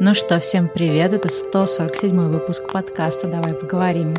Ну что, всем привет, это 147 выпуск подкаста «Давай поговорим».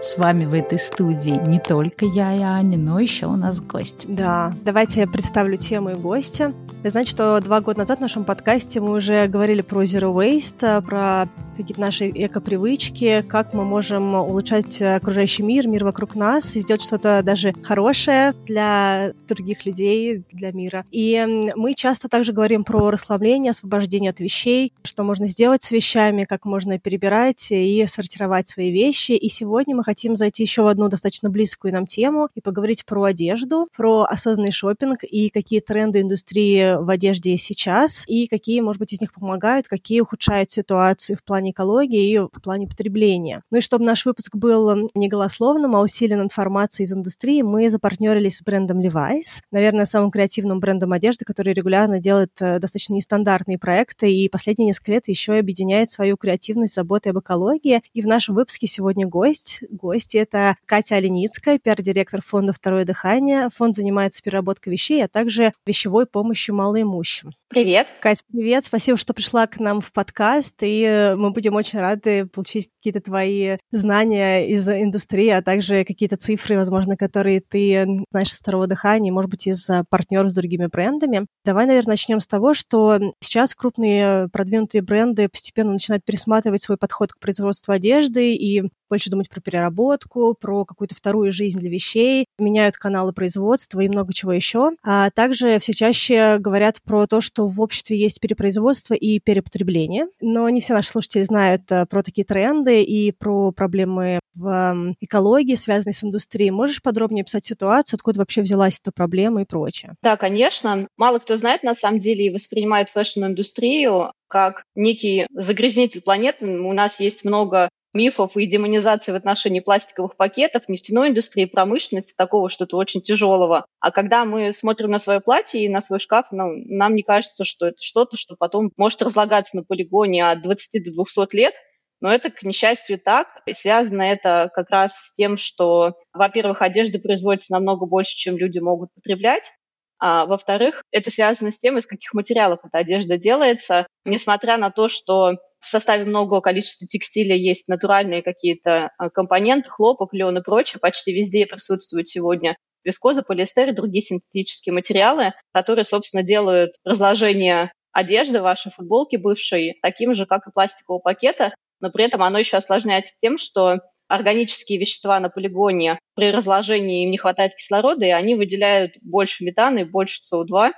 С вами в этой студии не только я и Аня, но еще у нас гость. Да, давайте я представлю тему и гостя. Знаете, что два года назад в нашем подкасте мы уже говорили про Zero Waste, про какие-то наши эко-привычки, как мы можем улучшать окружающий мир, мир вокруг нас и сделать что-то даже хорошее для других людей, для мира. И мы часто также говорим про расслабление, освобождение от вещей, что можно сделать с вещами, как можно перебирать и сортировать свои вещи. И сегодня мы хотим зайти еще в одну достаточно близкую нам тему и поговорить про одежду, про осознанный шопинг и какие тренды индустрии в одежде сейчас, и какие, может быть, из них помогают, какие ухудшают ситуацию в плане плане экологии и в плане потребления. Ну и чтобы наш выпуск был не голословным, а усилен информацией из индустрии, мы запартнерились с брендом Levi's, наверное, самым креативным брендом одежды, который регулярно делает э, достаточно нестандартные проекты и последние несколько лет еще и объединяет свою креативность с заботой об экологии. И в нашем выпуске сегодня гость. Гость — это Катя Оленицкая, пиар-директор фонда «Второе дыхание». Фонд занимается переработкой вещей, а также вещевой помощью малоимущим. Привет. Катя, привет. Спасибо, что пришла к нам в подкаст, и э, мы будем очень рады получить какие-то твои знания из индустрии, а также какие-то цифры, возможно, которые ты знаешь из второго дыхания, может быть, из партнеров с другими брендами. Давай, наверное, начнем с того, что сейчас крупные продвинутые бренды постепенно начинают пересматривать свой подход к производству одежды и больше думать про переработку, про какую-то вторую жизнь для вещей, меняют каналы производства и много чего еще. А также все чаще говорят про то, что в обществе есть перепроизводство и перепотребление. Но не все наши слушатели знают э, про такие тренды и про проблемы в экологии, связанные с индустрией. Можешь подробнее описать ситуацию, откуда вообще взялась эта проблема и прочее? Да, конечно. Мало кто знает, на самом деле, и воспринимает фэшн-индустрию как некий загрязнитель планеты. У нас есть много мифов и демонизации в отношении пластиковых пакетов, нефтяной индустрии, промышленности, такого что-то очень тяжелого. А когда мы смотрим на свое платье и на свой шкаф, ну, нам не кажется, что это что-то, что потом может разлагаться на полигоне от 20 до 200 лет, но это, к несчастью, так. И связано это как раз с тем, что, во-первых, одежда производится намного больше, чем люди могут потреблять. А во-вторых, это связано с тем, из каких материалов эта одежда делается. Несмотря на то, что в составе многого количества текстиля есть натуральные какие-то а, компоненты, хлопок, лен и прочее, почти везде присутствуют сегодня вискоза, полиэстер и другие синтетические материалы, которые, собственно, делают разложение одежды, вашей футболки бывшей, таким же, как и пластикового пакета, но при этом оно еще осложняется тем, что органические вещества на полигоне при разложении им не хватает кислорода, и они выделяют больше метана и больше СО2,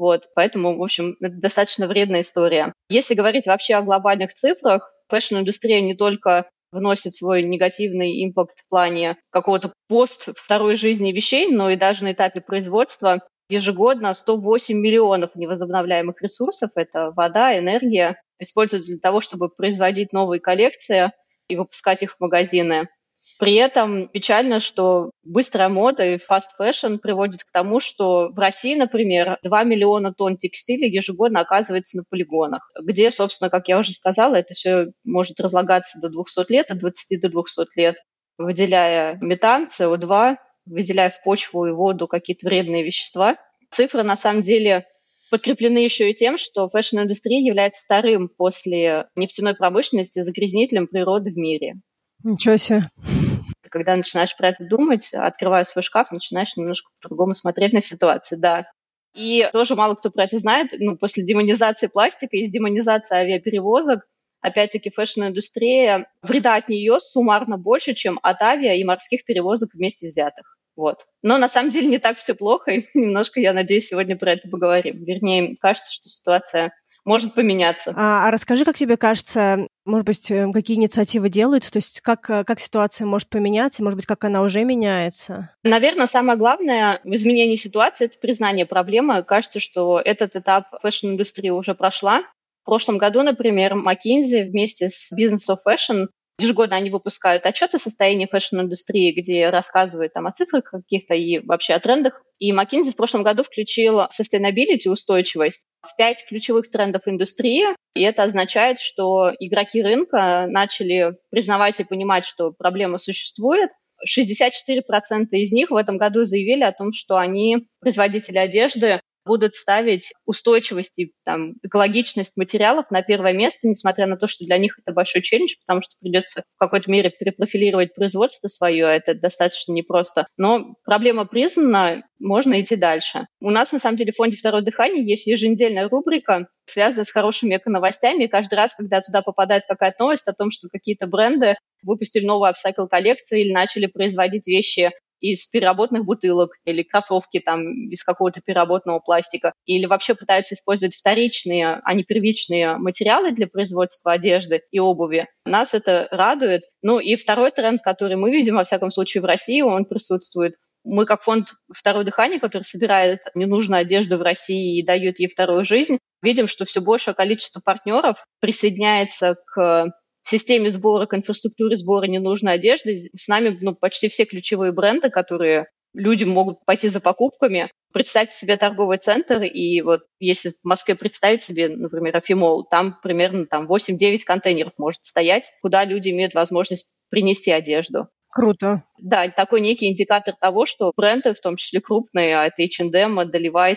вот, поэтому, в общем, это достаточно вредная история. Если говорить вообще о глобальных цифрах, фэшн-индустрия не только вносит свой негативный impact в плане какого-то пост второй жизни вещей, но и даже на этапе производства. Ежегодно 108 миллионов невозобновляемых ресурсов, это вода, энергия, используют для того, чтобы производить новые коллекции и выпускать их в магазины. При этом печально, что быстрая мода и fast fashion приводит к тому, что в России, например, 2 миллиона тонн текстиля ежегодно оказывается на полигонах, где, собственно, как я уже сказала, это все может разлагаться до 200 лет, от 20 до 200 лет, выделяя метан, СО2, выделяя в почву и воду какие-то вредные вещества. Цифры, на самом деле, подкреплены еще и тем, что фэшн-индустрия является вторым после нефтяной промышленности загрязнителем природы в мире. Ничего себе когда начинаешь про это думать, открывая свой шкаф, начинаешь немножко по-другому смотреть на ситуацию, да. И тоже мало кто про это знает, ну, после демонизации пластика есть демонизация авиаперевозок, опять-таки фэшн-индустрия, вреда от нее суммарно больше, чем от авиа и морских перевозок вместе взятых. Вот. Но на самом деле не так все плохо, и немножко, я надеюсь, сегодня про это поговорим. Вернее, кажется, что ситуация может поменяться. А, а расскажи, как тебе кажется, может быть, э, какие инициативы делаются, то есть как, э, как ситуация может поменяться, может быть, как она уже меняется? Наверное, самое главное в изменении ситуации – это признание проблемы. Кажется, что этот этап фэшн-индустрии уже прошла. В прошлом году, например, McKinsey вместе с Business of Fashion Ежегодно они выпускают отчеты о состоянии фэшн-индустрии, где рассказывают там о цифрах каких-то и вообще о трендах. И McKinsey в прошлом году включил sustainability, устойчивость, в пять ключевых трендов индустрии. И это означает, что игроки рынка начали признавать и понимать, что проблема существует, 64% из них в этом году заявили о том, что они, производители одежды, будут ставить устойчивость и там, экологичность материалов на первое место, несмотря на то, что для них это большой челлендж, потому что придется в какой-то мере перепрофилировать производство свое, а это достаточно непросто. Но проблема признана, можно идти дальше. У нас, на самом деле, в фонде «Второе дыхание» есть еженедельная рубрика, связанная с хорошими эко-новостями. И каждый раз, когда туда попадает какая-то новость о том, что какие-то бренды выпустили новую апсайкл коллекцию или начали производить вещи из переработанных бутылок или кроссовки там из какого-то переработанного пластика, или вообще пытаются использовать вторичные, а не первичные материалы для производства одежды и обуви. Нас это радует. Ну и второй тренд, который мы видим, во всяком случае, в России, он присутствует. Мы как фонд «Второе дыхание», который собирает ненужную одежду в России и дает ей вторую жизнь, видим, что все большее количество партнеров присоединяется к системе сбора, к инфраструктуре сбора ненужной одежды. С нами ну, почти все ключевые бренды, которые люди могут пойти за покупками. Представьте себе торговый центр, и вот если в Москве представить себе, например, Афимолл, там примерно там 8-9 контейнеров может стоять, куда люди имеют возможность принести одежду. Круто. Да, такой некий индикатор того, что бренды, в том числе крупные, а это H&M, это Levi's,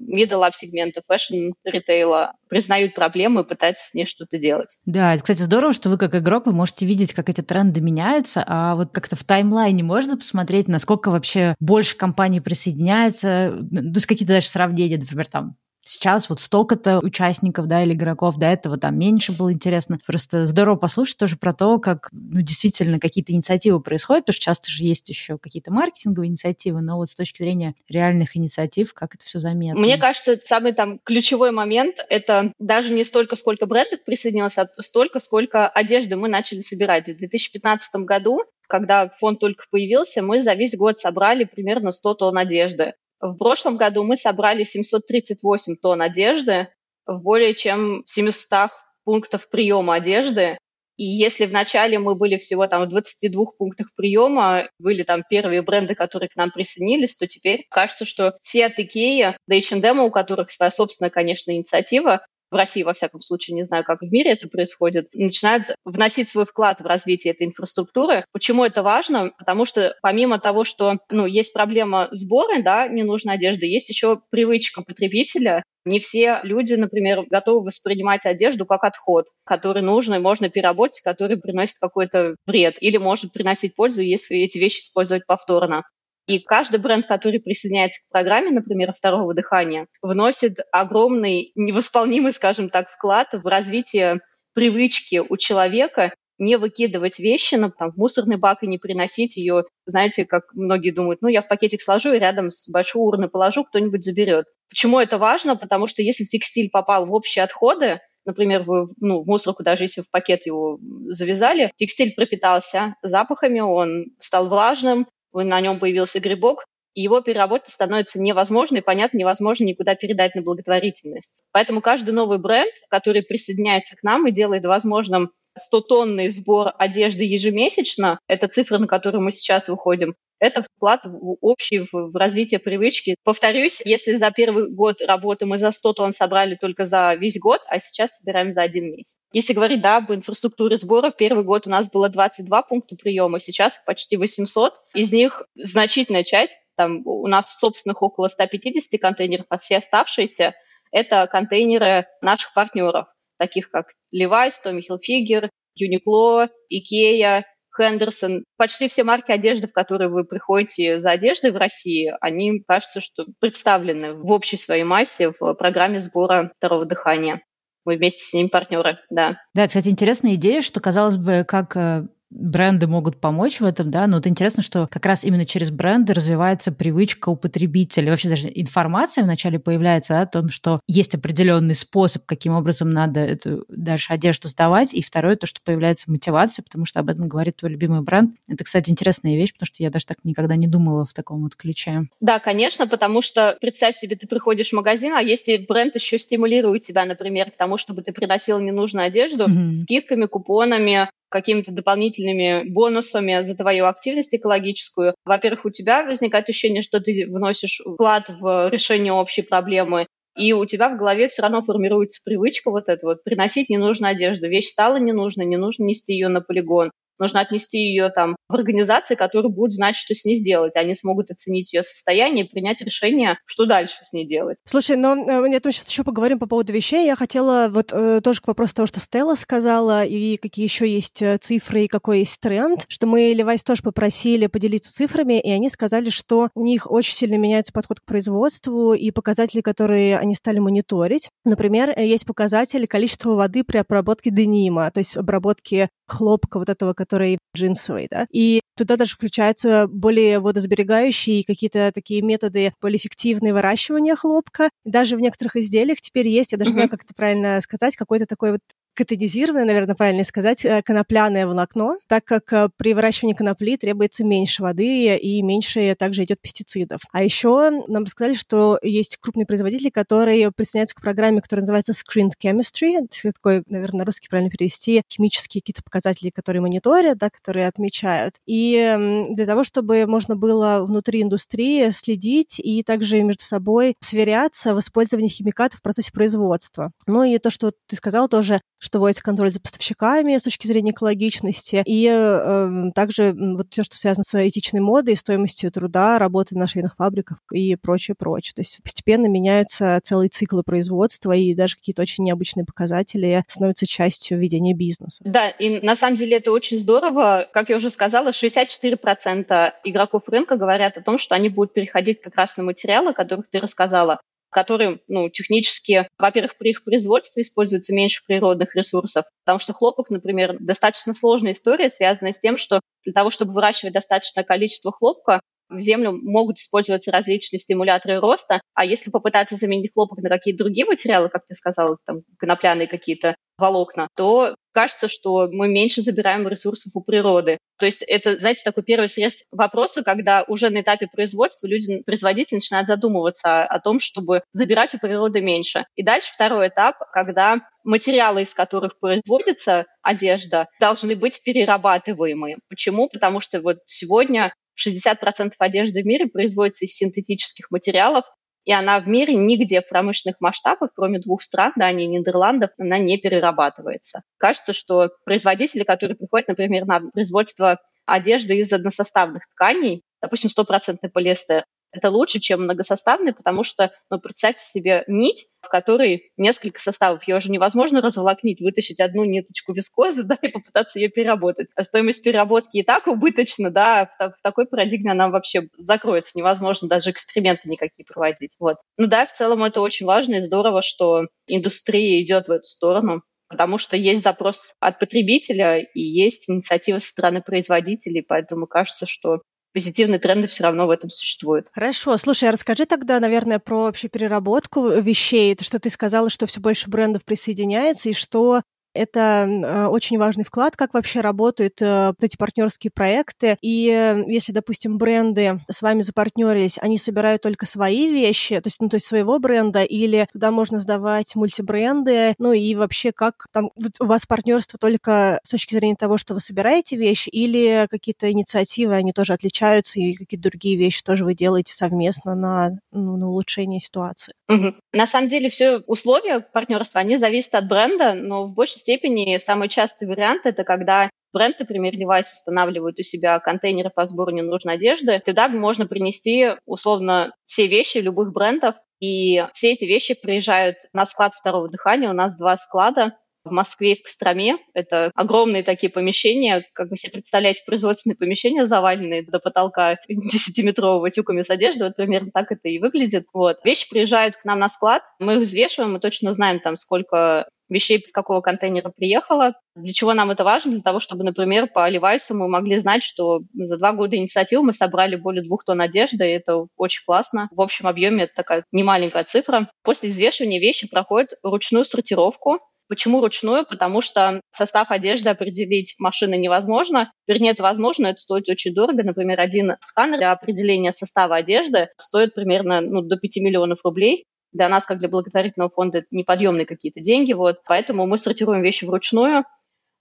middle up сегмента фэшн ритейла, признают проблемы и пытаются с ней что-то делать. Да, это, кстати, здорово, что вы как игрок, вы можете видеть, как эти тренды меняются, а вот как-то в таймлайне можно посмотреть, насколько вообще больше компаний присоединяется, ну, то есть какие-то даже сравнения, например, там Сейчас вот столько-то участников, да, или игроков, до этого там меньше было интересно. Просто здорово послушать тоже про то, как, ну, действительно какие-то инициативы происходят, потому что часто же есть еще какие-то маркетинговые инициативы, но вот с точки зрения реальных инициатив, как это все заметно. Мне кажется, самый там ключевой момент — это даже не столько, сколько брендов присоединилось, а столько, сколько одежды мы начали собирать. В 2015 году когда фонд только появился, мы за весь год собрали примерно 100 тонн одежды. В прошлом году мы собрали 738 тонн одежды в более чем 700 пунктов приема одежды. И если вначале мы были всего там в 22 пунктах приема, были там первые бренды, которые к нам присоединились, то теперь кажется, что все от Икеи до H&M, у которых своя собственная, конечно, инициатива, в России, во всяком случае, не знаю, как в мире это происходит, начинают вносить свой вклад в развитие этой инфраструктуры. Почему это важно? Потому что помимо того, что ну, есть проблема сбора да, ненужной одежды, есть еще привычка потребителя не все люди, например, готовы воспринимать одежду как отход, который нужно и можно переработать, который приносит какой-то вред или может приносить пользу, если эти вещи использовать повторно. И каждый бренд, который присоединяется к программе, например, второго дыхания, вносит огромный, невосполнимый, скажем так, вклад в развитие привычки у человека не выкидывать вещи ну, там, в мусорный бак и не приносить ее, знаете, как многие думают, ну, я в пакетик сложу и рядом с большой урной положу, кто-нибудь заберет. Почему это важно? Потому что если текстиль попал в общие отходы, например, вы, ну, в мусорку, даже если в пакет его завязали, текстиль пропитался запахами, он стал влажным, на нем появился грибок, и его переработка становится невозможной, понятно, невозможно никуда передать на благотворительность. Поэтому каждый новый бренд, который присоединяется к нам и делает возможным 100-тонный сбор одежды ежемесячно, это цифра, на которую мы сейчас выходим, это вклад в общий в, в развитие привычки. Повторюсь, если за первый год работы мы за 100 тонн собрали только за весь год, а сейчас собираем за один месяц. Если говорить, да, об инфраструктуре сбора, первый год у нас было 22 пункта приема, сейчас почти 800. Из них значительная часть, там у нас собственных около 150 контейнеров, а все оставшиеся – это контейнеры наших партнеров, таких как Levi's, Tommy Hilfiger, Uniqlo, Ikea, Хендерсон. Почти все марки одежды, в которые вы приходите за одеждой в России, они, кажется, что представлены в общей своей массе в программе сбора второго дыхания. Мы вместе с ним партнеры, да. Да, кстати, интересная идея, что, казалось бы, как э, бренды могут помочь в этом, да, но вот интересно, что как раз именно через бренды развивается привычка у потребителя. Вообще даже информация вначале появляется да, о том, что есть определенный способ, каким образом надо эту дальше одежду сдавать, и второе, то, что появляется мотивация, потому что об этом говорит твой любимый бренд. Это, кстати, интересная вещь, потому что я даже так никогда не думала в таком вот ключе. Да, конечно, потому что представь себе, ты приходишь в магазин, а если бренд еще стимулирует тебя, например, к тому, чтобы ты приносил ненужную одежду, mm-hmm. скидками, купонами, какими-то дополнительными бонусами за твою активность экологическую. Во-первых, у тебя возникает ощущение, что ты вносишь вклад в решение общей проблемы, и у тебя в голове все равно формируется привычка вот эта вот приносить ненужную одежду. Вещь стала ненужной, не нужно нести ее на полигон. Нужно отнести ее там в организации, которые будут знать, что с ней сделать. Они смогут оценить ее состояние и принять решение, что дальше с ней делать. Слушай, но э, я думаю, сейчас еще поговорим по поводу вещей. Я хотела вот э, тоже к вопросу того, что Стелла сказала, и какие еще есть э, цифры, и какой есть тренд, что мы Левайс тоже попросили поделиться цифрами, и они сказали, что у них очень сильно меняется подход к производству и показатели, которые они стали мониторить. Например, э, есть показатели количества воды при обработке денима, то есть обработке хлопка вот этого, который джинсовый, да. И туда даже включаются более водосберегающие какие-то такие методы более эффективные выращивания хлопка. Даже в некоторых изделиях теперь есть, я даже mm-hmm. знаю, как это правильно сказать, какой-то такой вот катедизированное, наверное, правильно сказать, э, конопляное волокно, так как э, при выращивании конопли требуется меньше воды и меньше также идет пестицидов. А еще нам рассказали, что есть крупные производители, которые присоединяются к программе, которая называется Screened Chemistry, то есть такой, наверное, на русский правильно перевести, химические какие-то показатели, которые мониторят, да, которые отмечают. И для того, чтобы можно было внутри индустрии следить и также между собой сверяться в использовании химикатов в процессе производства. Ну и то, что ты сказал тоже, что вводится контроль за поставщиками с точки зрения экологичности, и э, также вот все, что связано с этичной модой, стоимостью труда, работы на швейных фабриках и прочее, прочее. То есть постепенно меняются целые циклы производства, и даже какие-то очень необычные показатели становятся частью ведения бизнеса. Да, и на самом деле это очень здорово. Как я уже сказала, 64% игроков рынка говорят о том, что они будут переходить как раз на материалы, о которых ты рассказала которые, ну, технически, во-первых, при их производстве используется меньше природных ресурсов, потому что хлопок, например, достаточно сложная история, связанная с тем, что для того, чтобы выращивать достаточное количество хлопка, в землю могут использоваться различные стимуляторы роста, а если попытаться заменить хлопок на какие-то другие материалы, как ты сказала, там конопляные какие-то волокна, то кажется, что мы меньше забираем ресурсов у природы. То есть это, знаете, такой первый срез вопроса, когда уже на этапе производства люди, производители начинают задумываться о том, чтобы забирать у природы меньше. И дальше второй этап, когда материалы, из которых производится одежда, должны быть перерабатываемые. Почему? Потому что вот сегодня 60% одежды в мире производится из синтетических материалов, и она в мире нигде в промышленных масштабах, кроме двух стран, Дании и Нидерландов, она не перерабатывается. Кажется, что производители, которые приходят, например, на производство одежды из односоставных тканей, допустим, стопроцентный полиэстер, это лучше, чем многосоставный, потому что, ну, представьте себе нить, в которой несколько составов. Ее уже невозможно разволокнить, вытащить одну ниточку вискозы, да, и попытаться ее переработать. А стоимость переработки и так убыточна, да, в, в такой парадигме она вообще закроется. Невозможно даже эксперименты никакие проводить. Вот. Ну да, в целом это очень важно и здорово, что индустрия идет в эту сторону потому что есть запрос от потребителя и есть инициатива со стороны производителей, поэтому кажется, что позитивные тренды все равно в этом существуют. Хорошо. Слушай, а расскажи тогда, наверное, про вообще переработку вещей. Это что ты сказала, что все больше брендов присоединяется, и что это э, очень важный вклад, как вообще работают э, эти партнерские проекты. И э, если, допустим, бренды с вами запартнерились, они собирают только свои вещи, то есть, ну, то есть своего бренда, или туда можно сдавать мультибренды, ну и вообще как там у вас партнерство только с точки зрения того, что вы собираете вещи, или какие-то инициативы, они тоже отличаются, и какие-то другие вещи тоже вы делаете совместно на, ну, на улучшение ситуации? Угу. На самом деле все условия партнерства, они зависят от бренда, но в большей степени самый частый вариант это когда бренд, например, Levi's устанавливает у себя контейнеры по сбору ненужной одежды, туда можно принести условно все вещи любых брендов, и все эти вещи приезжают на склад второго дыхания. У нас два склада в Москве и в Костроме. Это огромные такие помещения, как вы себе представляете, производственные помещения заваленные до потолка 10-метрового тюками с одеждой. Вот примерно так это и выглядит. Вот. Вещи приезжают к нам на склад, мы их взвешиваем, мы точно знаем там, сколько вещей из какого контейнера приехало. Для чего нам это важно? Для того, чтобы, например, по Левайсу мы могли знать, что за два года инициативы мы собрали более двух тонн одежды, и это очень классно. В общем объеме это такая немаленькая цифра. После взвешивания вещи проходят ручную сортировку, Почему ручную? Потому что состав одежды определить машины невозможно. Вернее, это возможно, это стоит очень дорого. Например, один сканер для определения состава одежды стоит примерно ну, до 5 миллионов рублей для нас, как для благотворительного фонда, это неподъемные какие-то деньги. Вот. Поэтому мы сортируем вещи вручную.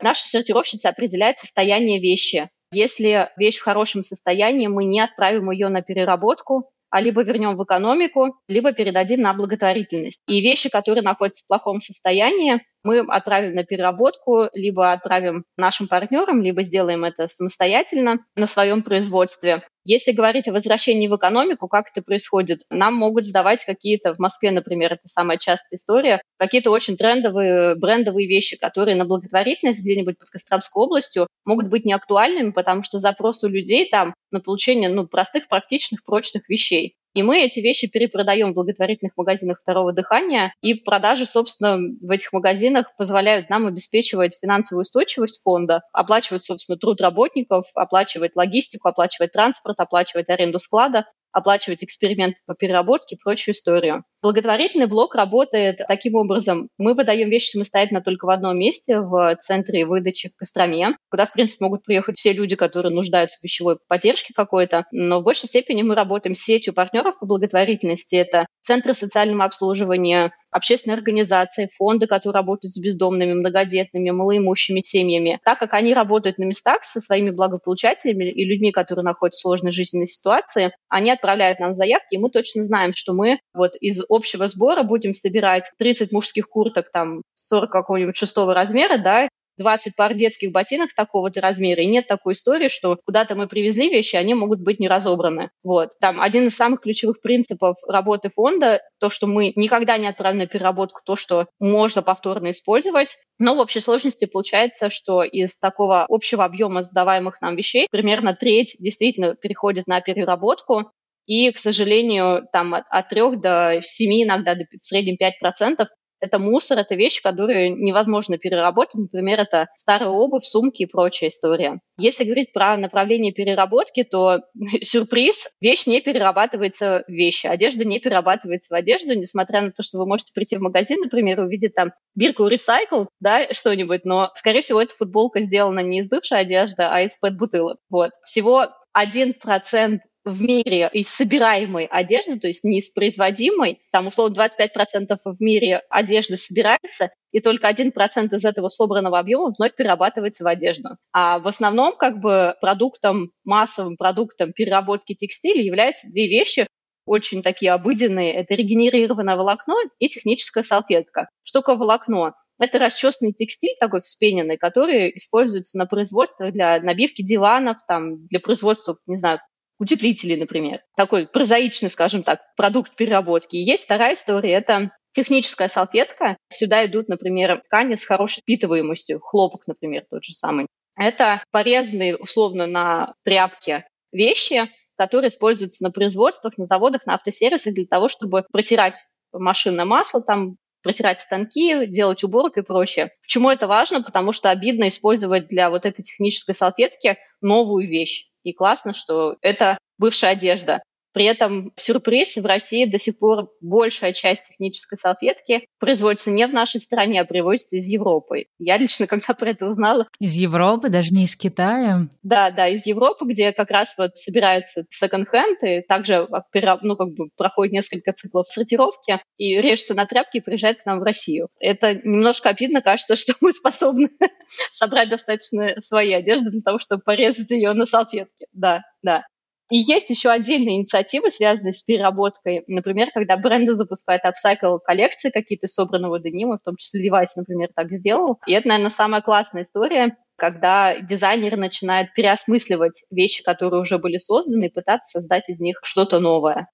Наша сортировщица определяет состояние вещи. Если вещь в хорошем состоянии, мы не отправим ее на переработку, а либо вернем в экономику, либо передадим на благотворительность. И вещи, которые находятся в плохом состоянии, мы отправим на переработку, либо отправим нашим партнерам, либо сделаем это самостоятельно на своем производстве. Если говорить о возвращении в экономику, как это происходит? Нам могут сдавать какие-то, в Москве, например, это самая частая история, какие-то очень трендовые, брендовые вещи, которые на благотворительность где-нибудь под Костромской областью могут быть неактуальными, потому что запрос у людей там на получение ну, простых, практичных, прочных вещей. И мы эти вещи перепродаем в благотворительных магазинах второго дыхания, и продажи, собственно, в этих магазинах позволяют нам обеспечивать финансовую устойчивость фонда, оплачивать, собственно, труд работников, оплачивать логистику, оплачивать транспорт, оплачивать аренду склада, оплачивать эксперименты по переработке и прочую историю. Благотворительный блок работает таким образом. Мы выдаем вещи самостоятельно только в одном месте, в центре выдачи в Костроме, куда, в принципе, могут приехать все люди, которые нуждаются в вещевой поддержке какой-то. Но в большей степени мы работаем с сетью партнеров по благотворительности. Это центры социального обслуживания, общественные организации, фонды, которые работают с бездомными, многодетными, малоимущими семьями. Так как они работают на местах со своими благополучателями и людьми, которые находятся в сложной жизненной ситуации, они отправляют нам заявки, и мы точно знаем, что мы вот из общего сбора будем собирать 30 мужских курток, там 40 какого-нибудь шестого размера, да, 20 пар детских ботинок такого-то размера, и нет такой истории, что куда-то мы привезли вещи, они могут быть не разобраны. Вот. Там один из самых ключевых принципов работы фонда, то, что мы никогда не отправим на переработку то, что можно повторно использовать. Но в общей сложности получается, что из такого общего объема сдаваемых нам вещей примерно треть действительно переходит на переработку, и, к сожалению, там от, от 3 до 7, иногда до, в среднем 5% это мусор, это вещи, которые невозможно переработать. Например, это старая обувь, сумки и прочая история. Если говорить про направление переработки, то сюрприз, вещь не перерабатывается в вещи, одежда не перерабатывается в одежду, несмотря на то, что вы можете прийти в магазин, например, увидеть там бирку recycle, да, что-нибудь, но, скорее всего, эта футболка сделана не из бывшей одежды, а из пэт-бутылок. Вот. Всего 1% в мире из собираемой одежды, то есть не из производимой, там условно 25% в мире одежды собирается, и только 1% из этого собранного объема вновь перерабатывается в одежду. А в основном как бы продуктом, массовым продуктом переработки текстиля являются две вещи, очень такие обыденные. Это регенерированное волокно и техническая салфетка. Что такое волокно? Это расчесанный текстиль такой вспененный, который используется на производстве для набивки диванов, там, для производства, не знаю, утеплители, например. Такой прозаичный, скажем так, продукт переработки. И есть вторая история, это техническая салфетка. Сюда идут, например, ткани с хорошей впитываемостью, хлопок, например, тот же самый. Это порезанные, условно, на тряпке вещи, которые используются на производствах, на заводах, на автосервисах для того, чтобы протирать машинное масло, там протирать станки, делать уборку и прочее. Почему это важно? Потому что обидно использовать для вот этой технической салфетки новую вещь. И классно, что это бывшая одежда. При этом сюрприз, в России до сих пор большая часть технической салфетки производится не в нашей стране, а привозится из Европы. Я лично, когда про это узнала... Из Европы, даже не из Китая? Да, да, из Европы, где как раз вот собирается секонд-хенд, и также ну, как бы проходит несколько циклов сортировки, и режется на тряпки и приезжает к нам в Россию. Это немножко обидно, кажется, что мы способны собрать достаточно своей одежды для того, чтобы порезать ее на салфетке. Да, да. И есть еще отдельные инициативы, связанные с переработкой. Например, когда бренды запускают апсайкл коллекции какие-то собранного денима, в том числе Levi's, например, так сделал. И это, наверное, самая классная история, когда дизайнер начинает переосмысливать вещи, которые уже были созданы, и пытаться создать из них что-то новое.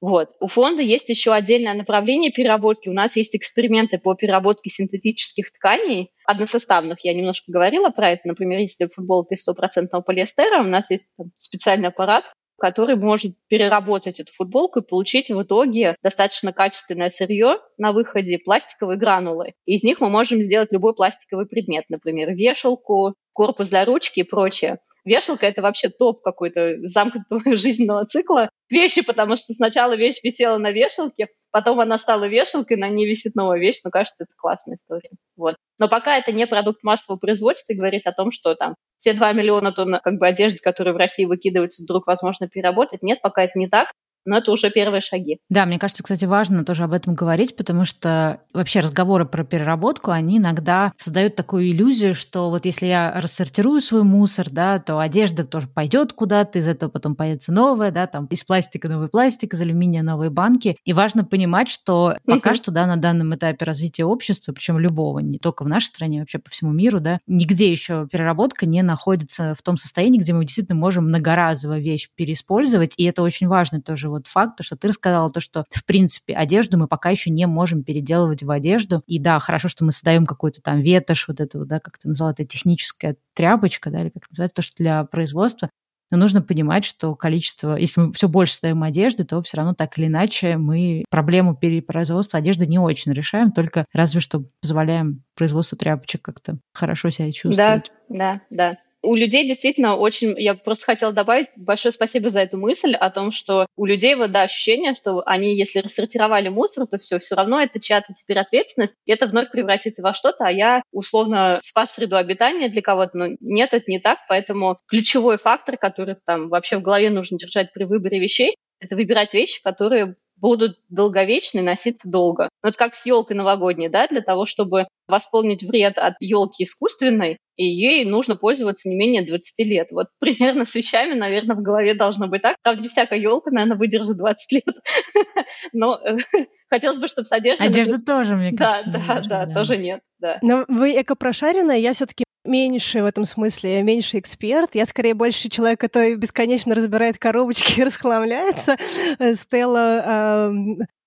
Вот. У фонда есть еще отдельное направление переработки. У нас есть эксперименты по переработке синтетических тканей, односоставных. Я немножко говорила про это. Например, если футболка из стопроцентного полиэстера, у нас есть там, специальный аппарат, который может переработать эту футболку и получить в итоге достаточно качественное сырье на выходе пластиковые гранулы. Из них мы можем сделать любой пластиковый предмет, например, вешалку, корпус для ручки и прочее. Вешалка — это вообще топ какой-то замкнутого жизненного цикла вещи, потому что сначала вещь висела на вешалке, потом она стала вешалкой, на ней висит новая вещь. Ну, кажется, это классная история. Вот. Но пока это не продукт массового производства и говорит о том, что там все 2 миллиона тонн как бы одежды, которые в России выкидываются, вдруг возможно переработать. Нет, пока это не так. Но это уже первые шаги. Да, мне кажется, кстати, важно тоже об этом говорить, потому что вообще разговоры про переработку, они иногда создают такую иллюзию, что вот если я рассортирую свой мусор, да, то одежда тоже пойдет куда-то, из этого потом появится новая, да, там из пластика новый пластик, из алюминия новые банки. И важно понимать, что пока что, да, на данном этапе развития общества, причем любого, не только в нашей стране, вообще по всему миру, да, нигде еще переработка не находится в том состоянии, где мы действительно можем многоразово вещь переиспользовать. И это очень важный тоже вот факт, то, что ты рассказала, то, что, в принципе, одежду мы пока еще не можем переделывать в одежду. И да, хорошо, что мы создаем какую-то там ветошь, вот эту, да, как ты назвала, это техническая тряпочка, да, или как называется, то, что для производства. Но нужно понимать, что количество, если мы все больше ставим одежды, то все равно так или иначе мы проблему перепроизводства одежды не очень решаем, только разве что позволяем производству тряпочек как-то хорошо себя чувствовать. Да, да, да у людей действительно очень... Я просто хотела добавить большое спасибо за эту мысль о том, что у людей вот, да, ощущение, что они, если рассортировали мусор, то все, все равно это чья-то теперь ответственность, и это вновь превратится во что-то, а я условно спас среду обитания для кого-то, но нет, это не так, поэтому ключевой фактор, который там вообще в голове нужно держать при выборе вещей, это выбирать вещи, которые будут долговечны, носиться долго. Вот как с елкой новогодней, да, для того, чтобы восполнить вред от елки искусственной, и ей нужно пользоваться не менее 20 лет. Вот примерно с вещами, наверное, в голове должно быть так. Правда, не всякая елка, наверное, выдержит 20 лет. Но э, хотелось бы, чтобы с одеждой... Одежда тоже, мне кажется. Да, да, да, тоже нет. Да. Но вы экопрошаренная, я все-таки меньше в этом смысле, меньше эксперт. Я скорее больше человек, который бесконечно разбирает коробочки и расхламляется. Э, Стелла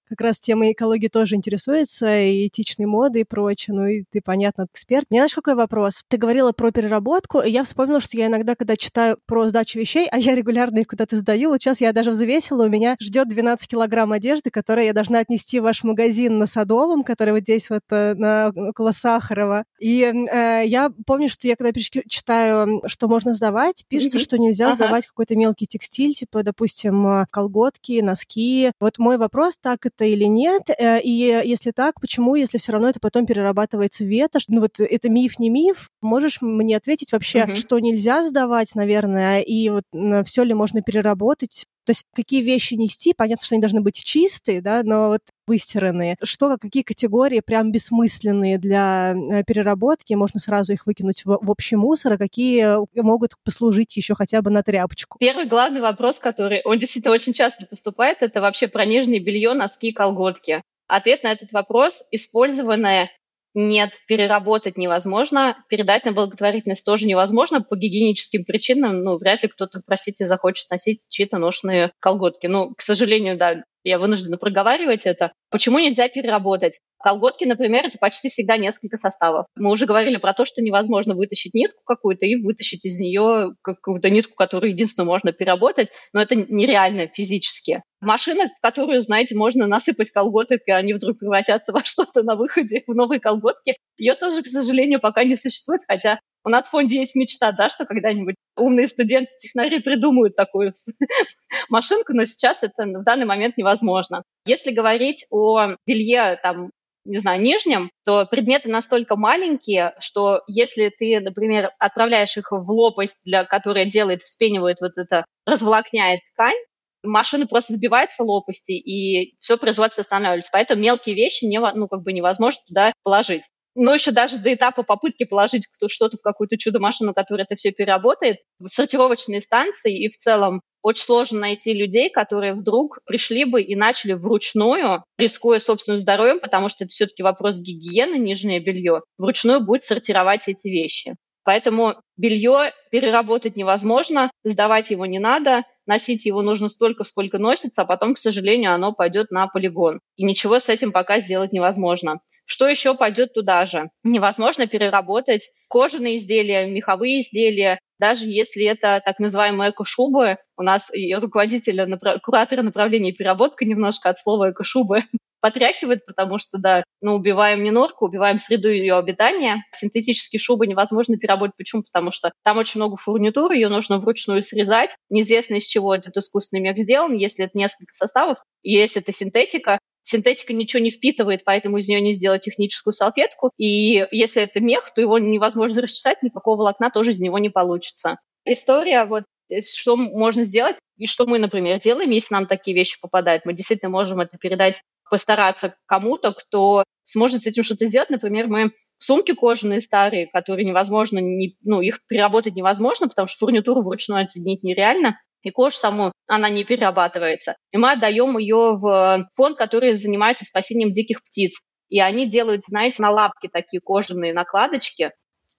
как раз темой экологии тоже интересуется, и этичной моды и прочее. Ну и ты, понятно, эксперт. Мне знаешь, какой вопрос? Ты говорила про переработку, и я вспомнила, что я иногда, когда читаю про сдачу вещей, а я регулярно их куда-то сдаю, вот сейчас я даже взвесила, у меня ждет 12 килограмм одежды, которую я должна отнести в ваш магазин на Садовом, который вот здесь вот э, на, около Сахарова. И э, я помню, что я когда читаю, что можно сдавать, пишется, mm-hmm. что нельзя ага. сдавать какой-то мелкий текстиль, типа, допустим, э, колготки, носки. Вот мой вопрос, так это или нет, э, и если так, почему, если все равно это потом перерабатывается в ветошь? Ну вот это миф, не миф? Можешь мне ответить вообще, угу. что нельзя сдавать, наверное, и вот все ли можно переработать? То есть какие вещи нести, понятно, что они должны быть чистые, да, но вот выстиранные. Что, какие категории прям бессмысленные для э, переработки, можно сразу их выкинуть в, в общий мусор, а какие могут послужить еще хотя бы на тряпочку? Первый главный вопрос, который, он действительно очень часто поступает, это вообще про нижнее белье, носки, колготки. Ответ на этот вопрос – использованное нет, переработать невозможно, передать на благотворительность тоже невозможно по гигиеническим причинам. Ну, вряд ли кто-то, простите, захочет носить чьи-то ношенные колготки. Ну, к сожалению, да, я вынуждена проговаривать это. Почему нельзя переработать? Колготки, например, это почти всегда несколько составов. Мы уже говорили про то, что невозможно вытащить нитку какую-то и вытащить из нее какую-то нитку, которую единственно можно переработать, но это нереально физически. Машина, в которую, знаете, можно насыпать колготок, и они вдруг превратятся во что-то на выходе, в новые колготки, ее тоже, к сожалению, пока не существует, хотя у нас в фонде есть мечта, да, что когда-нибудь умные студенты-технари придумают такую машинку, но сейчас это в данный момент невозможно. Если говорить о белье там не знаю, нижнем, то предметы настолько маленькие, что если ты, например, отправляешь их в лопасть, для, которая делает, вспенивает вот это, разволокняет ткань, машина просто сбивается лопасти, и все производство останавливается. Поэтому мелкие вещи не, ну, как бы невозможно туда положить но еще даже до этапа попытки положить что-то в какую-то чудо-машину, которая это все переработает, сортировочные станции и в целом очень сложно найти людей, которые вдруг пришли бы и начали вручную, рискуя собственным здоровьем, потому что это все-таки вопрос гигиены, нижнее белье, вручную будет сортировать эти вещи. Поэтому белье переработать невозможно, сдавать его не надо, носить его нужно столько, сколько носится, а потом, к сожалению, оно пойдет на полигон. И ничего с этим пока сделать невозможно. Что еще пойдет туда же? Невозможно переработать кожаные изделия, меховые изделия, даже если это так называемые эко-шубы. У нас и руководителя, куратора направления переработка немножко от слова эко-шубы потряхивает, потому что, да, ну, убиваем не норку, убиваем среду ее обитания. Синтетические шубы невозможно переработать. Почему? Потому что там очень много фурнитуры, ее нужно вручную срезать. Неизвестно, из чего этот искусственный мех сделан. Если это несколько составов, если это синтетика, Синтетика ничего не впитывает, поэтому из нее не сделать техническую салфетку. И если это мех, то его невозможно расчесать, никакого волокна тоже из него не получится. История вот э, что можно сделать? И что мы, например, делаем, если нам такие вещи попадают? Мы действительно можем это передать, постараться кому-то, кто сможет с этим что-то сделать. Например, мы сумки кожаные старые, которые невозможно, не, ну, их переработать невозможно, потому что фурнитуру вручную отсоединить нереально, и кожу саму, она не перерабатывается. И мы отдаем ее в фонд, который занимается спасением диких птиц. И они делают, знаете, на лапки такие кожаные накладочки,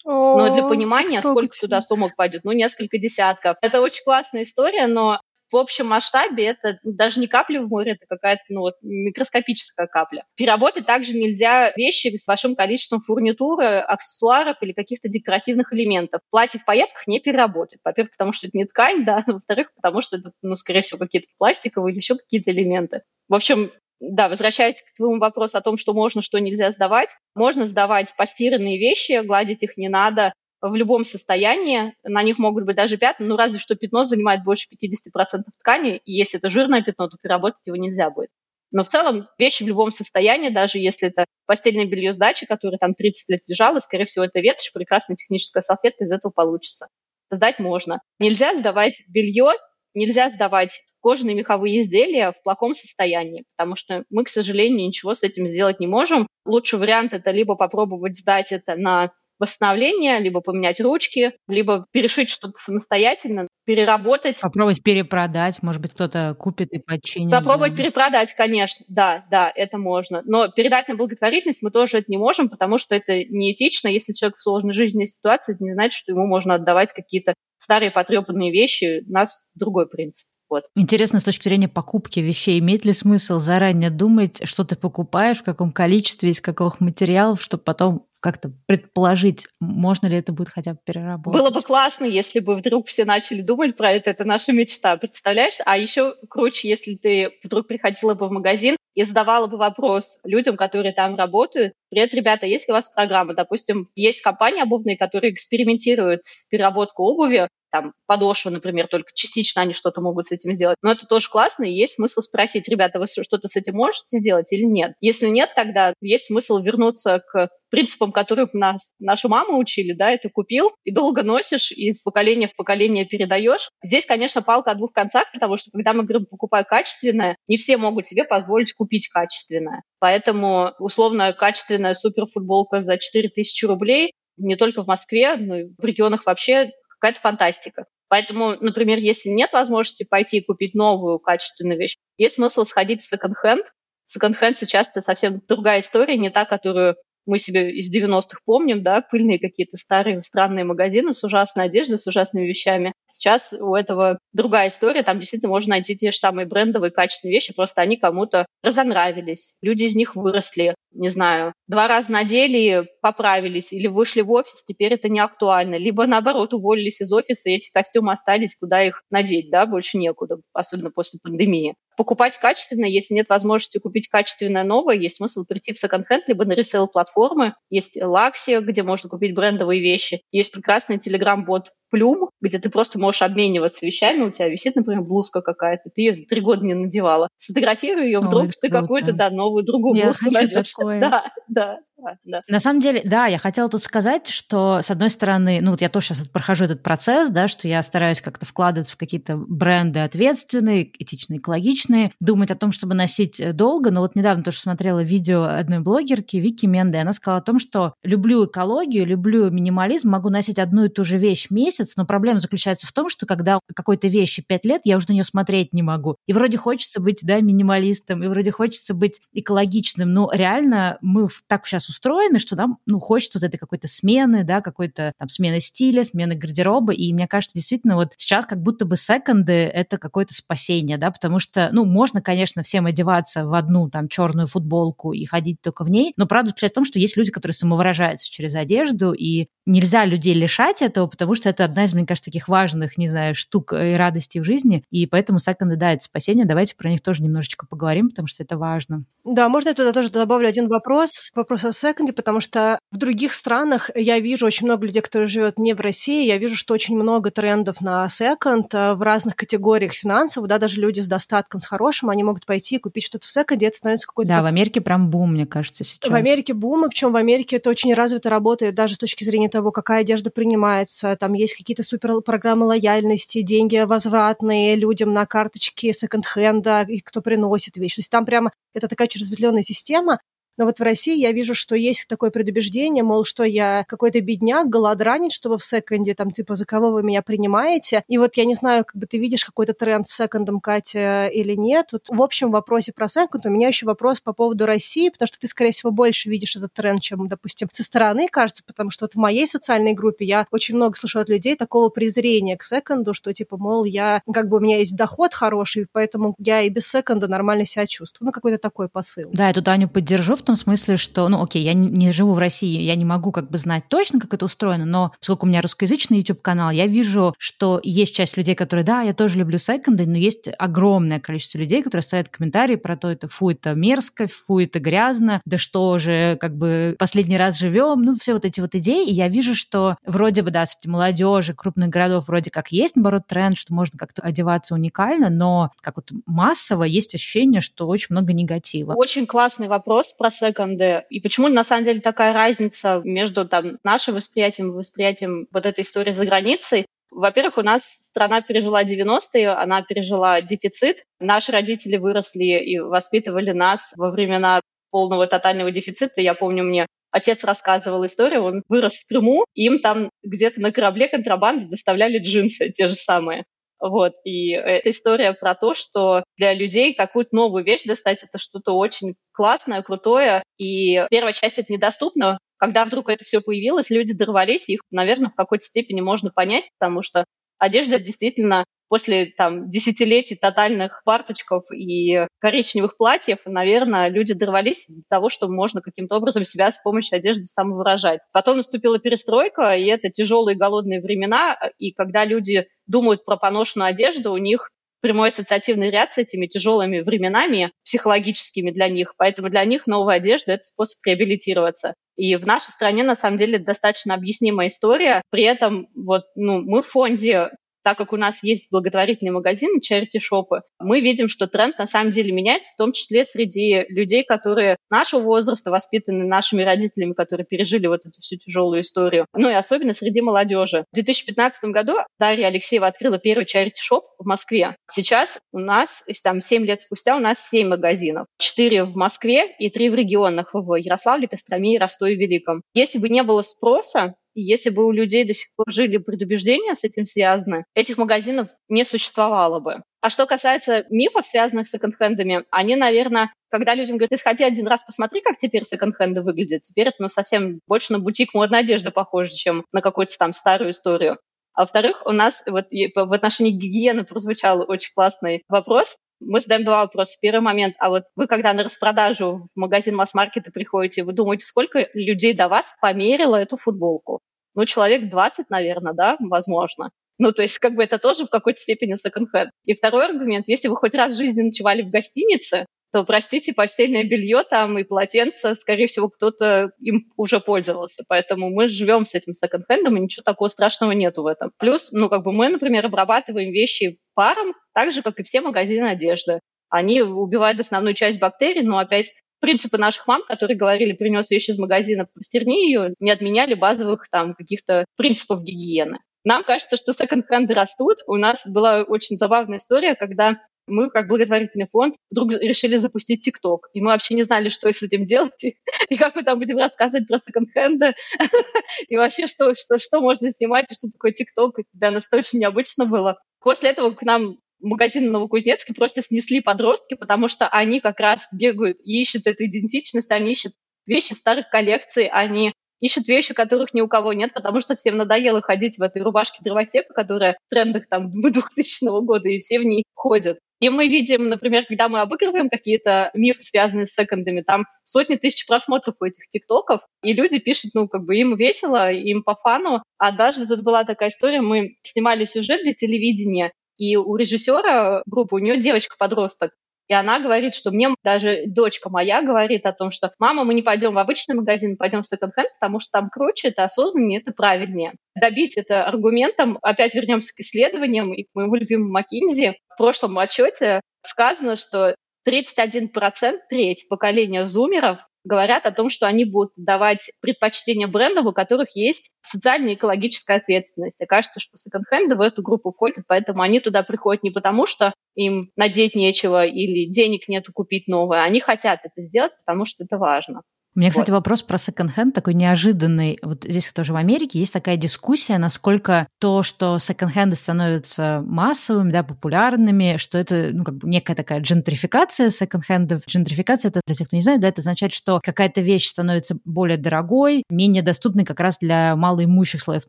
но для понимания, сколько туда сумок пойдет, ну, несколько десятков. Это очень классная история, но в общем масштабе это даже не капля в море, это какая-то ну, вот, микроскопическая капля. Переработать также нельзя вещи с большим количеством фурнитуры, аксессуаров или каких-то декоративных элементов. Платье в пайетках не переработать. Во-первых, потому что это не ткань, да, во-вторых, потому что это, ну, скорее всего, какие-то пластиковые или еще какие-то элементы. В общем, да, возвращаясь к твоему вопросу о том, что можно, что нельзя сдавать, можно сдавать постиранные вещи, гладить их не надо, в любом состоянии, на них могут быть даже пятна, ну разве что пятно занимает больше 50% ткани, и если это жирное пятно, то переработать его нельзя будет. Но в целом вещи в любом состоянии, даже если это постельное белье с дачи, которое там 30 лет лежало, скорее всего, это ветошь, прекрасная техническая салфетка из этого получится. Сдать можно. Нельзя сдавать белье, нельзя сдавать кожаные меховые изделия в плохом состоянии, потому что мы, к сожалению, ничего с этим сделать не можем. Лучший вариант это либо попробовать сдать это на восстановление, либо поменять ручки, либо перешить что-то самостоятельно, переработать. Попробовать перепродать, может быть, кто-то купит и починит. Попробовать да. перепродать, конечно, да, да, это можно. Но передать на благотворительность мы тоже это не можем, потому что это неэтично. Если человек в сложной жизненной ситуации, это не значит, что ему можно отдавать какие-то старые потрепанные вещи. У нас другой принцип. Вот. Интересно, с точки зрения покупки вещей, имеет ли смысл заранее думать, что ты покупаешь, в каком количестве, из каких материалов, чтобы потом как-то предположить, можно ли это будет хотя бы переработать. Было бы классно, если бы вдруг все начали думать про это. Это наша мечта, представляешь? А еще круче, если ты вдруг приходила бы в магазин и задавала бы вопрос людям, которые там работают. Привет, ребята, есть ли у вас программа? Допустим, есть компании обувные, которые экспериментируют с переработкой обуви, там, подошва, например, только частично они что-то могут с этим сделать. Но это тоже классно, и есть смысл спросить, ребята, вы что-то с этим можете сделать или нет? Если нет, тогда есть смысл вернуться к принципам, которых нас наша мама учили, да, это купил и долго носишь, и из поколения в поколение передаешь. Здесь, конечно, палка о двух концах, потому что когда мы говорим «покупай качественное», не все могут себе позволить купить качественное. Поэтому, условно, качественная суперфутболка за 4000 рублей не только в Москве, но и в регионах вообще какая-то фантастика. Поэтому, например, если нет возможности пойти и купить новую качественную вещь, есть смысл сходить в секонд-хенд. Секонд-хенд сейчас это совсем другая история, не та, которую мы себе из 90-х помним, да, пыльные какие-то старые странные магазины с ужасной одеждой, с ужасными вещами. Сейчас у этого другая история, там действительно можно найти те же самые брендовые качественные вещи, просто они кому-то разонравились, люди из них выросли, не знаю, два раза надели, поправились, или вышли в офис, теперь это не актуально, либо наоборот уволились из офиса, и эти костюмы остались, куда их надеть, да, больше некуда, особенно после пандемии. Покупать качественно, если нет возможности купить качественное новое, есть смысл прийти в секонд-хенд, либо на ресейл-платформы. Есть Лакси, где можно купить брендовые вещи. Есть прекрасный телеграм-бот Плюм, где ты просто можешь обмениваться вещами, у тебя висит, например, блузка какая-то, ты ее три года не надевала. Сфотографируй ее, вдруг Ой, ты какую-то, да, новую, другую Я блузку найдешь. Такое. Да, да, да. На самом деле, да, я хотела тут сказать, что, с одной стороны, ну вот я тоже сейчас прохожу этот процесс, да, что я стараюсь как-то вкладываться в какие-то бренды ответственные, этичные, экологичные, думать о том, чтобы носить э, долго, но вот недавно тоже смотрела видео одной блогерки, Вики Менды, и она сказала о том, что люблю экологию, люблю минимализм, могу носить одну и ту же вещь месяц, но проблема заключается в том, что когда какой-то вещи пять лет, я уже на нее смотреть не могу. И вроде хочется быть, да, минималистом, и вроде хочется быть экологичным, но реально мы так сейчас устроены, что нам, ну, хочется вот этой какой-то смены, да, какой-то там смены стиля, смены гардероба, и мне кажется, действительно, вот сейчас как будто бы секонды — это какое-то спасение, да, потому что, ну, можно, конечно, всем одеваться в одну там черную футболку и ходить только в ней, но правда заключается в том, что есть люди, которые самовыражаются через одежду, и нельзя людей лишать этого, потому что это одна из, мне кажется, таких важных, не знаю, штук и радостей в жизни, и поэтому секонды, да, это спасение, давайте про них тоже немножечко поговорим, потому что это важно. Да, можно я туда тоже добавлю один вопрос, вопрос о секонде, потому что в других странах я вижу очень много людей, которые живут не в России, я вижу, что очень много трендов на секонд э, в разных категориях финансов, да, даже люди с достатком, с хорошим, они могут пойти и купить что-то в секонде, это становится какой-то... Да, в Америке прям бум, мне кажется, сейчас. В Америке бум, и причем в Америке это очень развито работает даже с точки зрения того, того, какая одежда принимается, там есть какие-то супер программы лояльности, деньги возвратные людям на карточки секонд-хенда, и кто приносит вещь. То есть там прямо это такая разветвленная система, но вот в России я вижу, что есть такое предубеждение, мол, что я какой-то бедняк, голодранец, чтобы в секонде, там, типа, за кого вы меня принимаете. И вот я не знаю, как бы ты видишь какой-то тренд с секондом, Катя, или нет. Вот в общем вопросе про секонд у меня еще вопрос по поводу России, потому что ты, скорее всего, больше видишь этот тренд, чем, допустим, со стороны, кажется, потому что вот в моей социальной группе я очень много слышу от людей такого презрения к секонду, что, типа, мол, я, как бы у меня есть доход хороший, поэтому я и без секонда нормально себя чувствую. Ну, какой-то такой посыл. Да, я тут Аню поддержу в том смысле, что, ну, окей, я не живу в России, я не могу как бы знать точно, как это устроено, но поскольку у меня русскоязычный YouTube-канал, я вижу, что есть часть людей, которые, да, я тоже люблю секонды, но есть огромное количество людей, которые ставят комментарии про то, это фу, это мерзко, фу, это грязно, да что же, как бы последний раз живем, ну, все вот эти вот идеи, и я вижу, что вроде бы, да, среди молодежи, крупных городов вроде как есть, наоборот, тренд, что можно как-то одеваться уникально, но как вот массово есть ощущение, что очень много негатива. Очень классный вопрос про секонды. И почему на самом деле такая разница между там, нашим восприятием и восприятием вот этой истории за границей? Во-первых, у нас страна пережила 90-е, она пережила дефицит. Наши родители выросли и воспитывали нас во времена полного тотального дефицита. Я помню, мне отец рассказывал историю, он вырос в Крыму, им там где-то на корабле контрабанды доставляли джинсы, те же самые. Вот. И эта история про то, что для людей какую-то новую вещь достать, это что-то очень классное, крутое. И первая часть это недоступно. Когда вдруг это все появилось, люди дорвались, их, наверное, в какой-то степени можно понять, потому что одежда действительно после там, десятилетий тотальных фарточков и коричневых платьев, наверное, люди дорвались до того, что можно каким-то образом себя с помощью одежды самовыражать. Потом наступила перестройка, и это тяжелые голодные времена, и когда люди думают про поношенную одежду, у них прямой ассоциативный ряд с этими тяжелыми временами, психологическими для них. Поэтому для них новая одежда – это способ реабилитироваться. И в нашей стране, на самом деле, достаточно объяснимая история. При этом вот, ну, мы в фонде так как у нас есть благотворительные магазины, charity-шопы, мы видим, что тренд на самом деле меняется, в том числе среди людей, которые нашего возраста, воспитаны нашими родителями, которые пережили вот эту всю тяжелую историю. Ну и особенно среди молодежи. В 2015 году Дарья Алексеева открыла первый charity-шоп в Москве. Сейчас у нас, там 7 лет спустя, у нас 7 магазинов. 4 в Москве и 3 в регионах, в Ярославле, Костроме и Ростове-Великом. Если бы не было спроса, и если бы у людей до сих пор жили предубеждения с этим связаны, этих магазинов не существовало бы. А что касается мифов, связанных с секонд-хендами, они, наверное, когда людям говорят, ты сходи один раз, посмотри, как теперь секонд-хенды выглядят. Теперь это ну, совсем больше на бутик модной одежды похоже, чем на какую-то там старую историю. А во-вторых, у нас вот в отношении гигиены прозвучал очень классный вопрос мы задаем два вопроса. Первый момент, а вот вы когда на распродажу в магазин масс-маркета приходите, вы думаете, сколько людей до вас померило эту футболку? Ну, человек 20, наверное, да, возможно. Ну, то есть, как бы это тоже в какой-то степени секонд-хенд. И второй аргумент, если вы хоть раз в жизни ночевали в гостинице, то, простите, постельное белье там и полотенце, скорее всего, кто-то им уже пользовался. Поэтому мы живем с этим секонд-хендом, и ничего такого страшного нету в этом. Плюс, ну, как бы мы, например, обрабатываем вещи паром, так же, как и все магазины одежды. Они убивают основную часть бактерий, но опять принципы наших мам, которые говорили, принес вещи из магазина, простерни ее, не отменяли базовых там каких-то принципов гигиены. Нам кажется, что секонд-хенды растут. У нас была очень забавная история, когда мы, как благотворительный фонд, вдруг решили запустить ТикТок. И мы вообще не знали, что с этим делать, и как мы там будем рассказывать про секонд-хенды, и вообще, что, что, что можно снимать, и что такое ТикТок. Для нас это очень необычно было. После этого к нам магазин в Новокузнецке просто снесли подростки, потому что они как раз бегают и ищут эту идентичность, они ищут вещи старых коллекций, они ищут вещи, которых ни у кого нет, потому что всем надоело ходить в этой рубашке дровосека, которая в трендах там 2000 года, и все в ней ходят. И мы видим, например, когда мы обыгрываем какие-то мифы, связанные с секондами, там сотни тысяч просмотров у этих тиктоков, и люди пишут, ну, как бы им весело, им по фану. А даже тут была такая история, мы снимали сюжет для телевидения, и у режиссера группы, у нее девочка-подросток, и она говорит, что мне даже дочка моя говорит о том, что мама, мы не пойдем в обычный магазин, пойдем в секонд-хенд, потому что там круче, это осознаннее, это правильнее. Добить это аргументом, опять вернемся к исследованиям и к моему любимому Маккинзи. В прошлом отчете сказано, что 31%, треть поколения зумеров говорят о том, что они будут давать предпочтение брендам, у которых есть социальная и экологическая ответственность. И кажется, что секонд-хенды в эту группу входят, поэтому они туда приходят не потому, что им надеть нечего или денег нету купить новое, они хотят это сделать, потому что это важно. У меня, кстати, вот. вопрос про секонд-хенд такой неожиданный. Вот здесь тоже в Америке есть такая дискуссия, насколько то, что секонд-хенды становятся массовыми, да, популярными, что это ну, как бы некая такая джентрификация секонд-хендов. Джентрификация, это для тех, кто не знает, да, это означает, что какая-то вещь становится более дорогой, менее доступной как раз для малоимущих слоев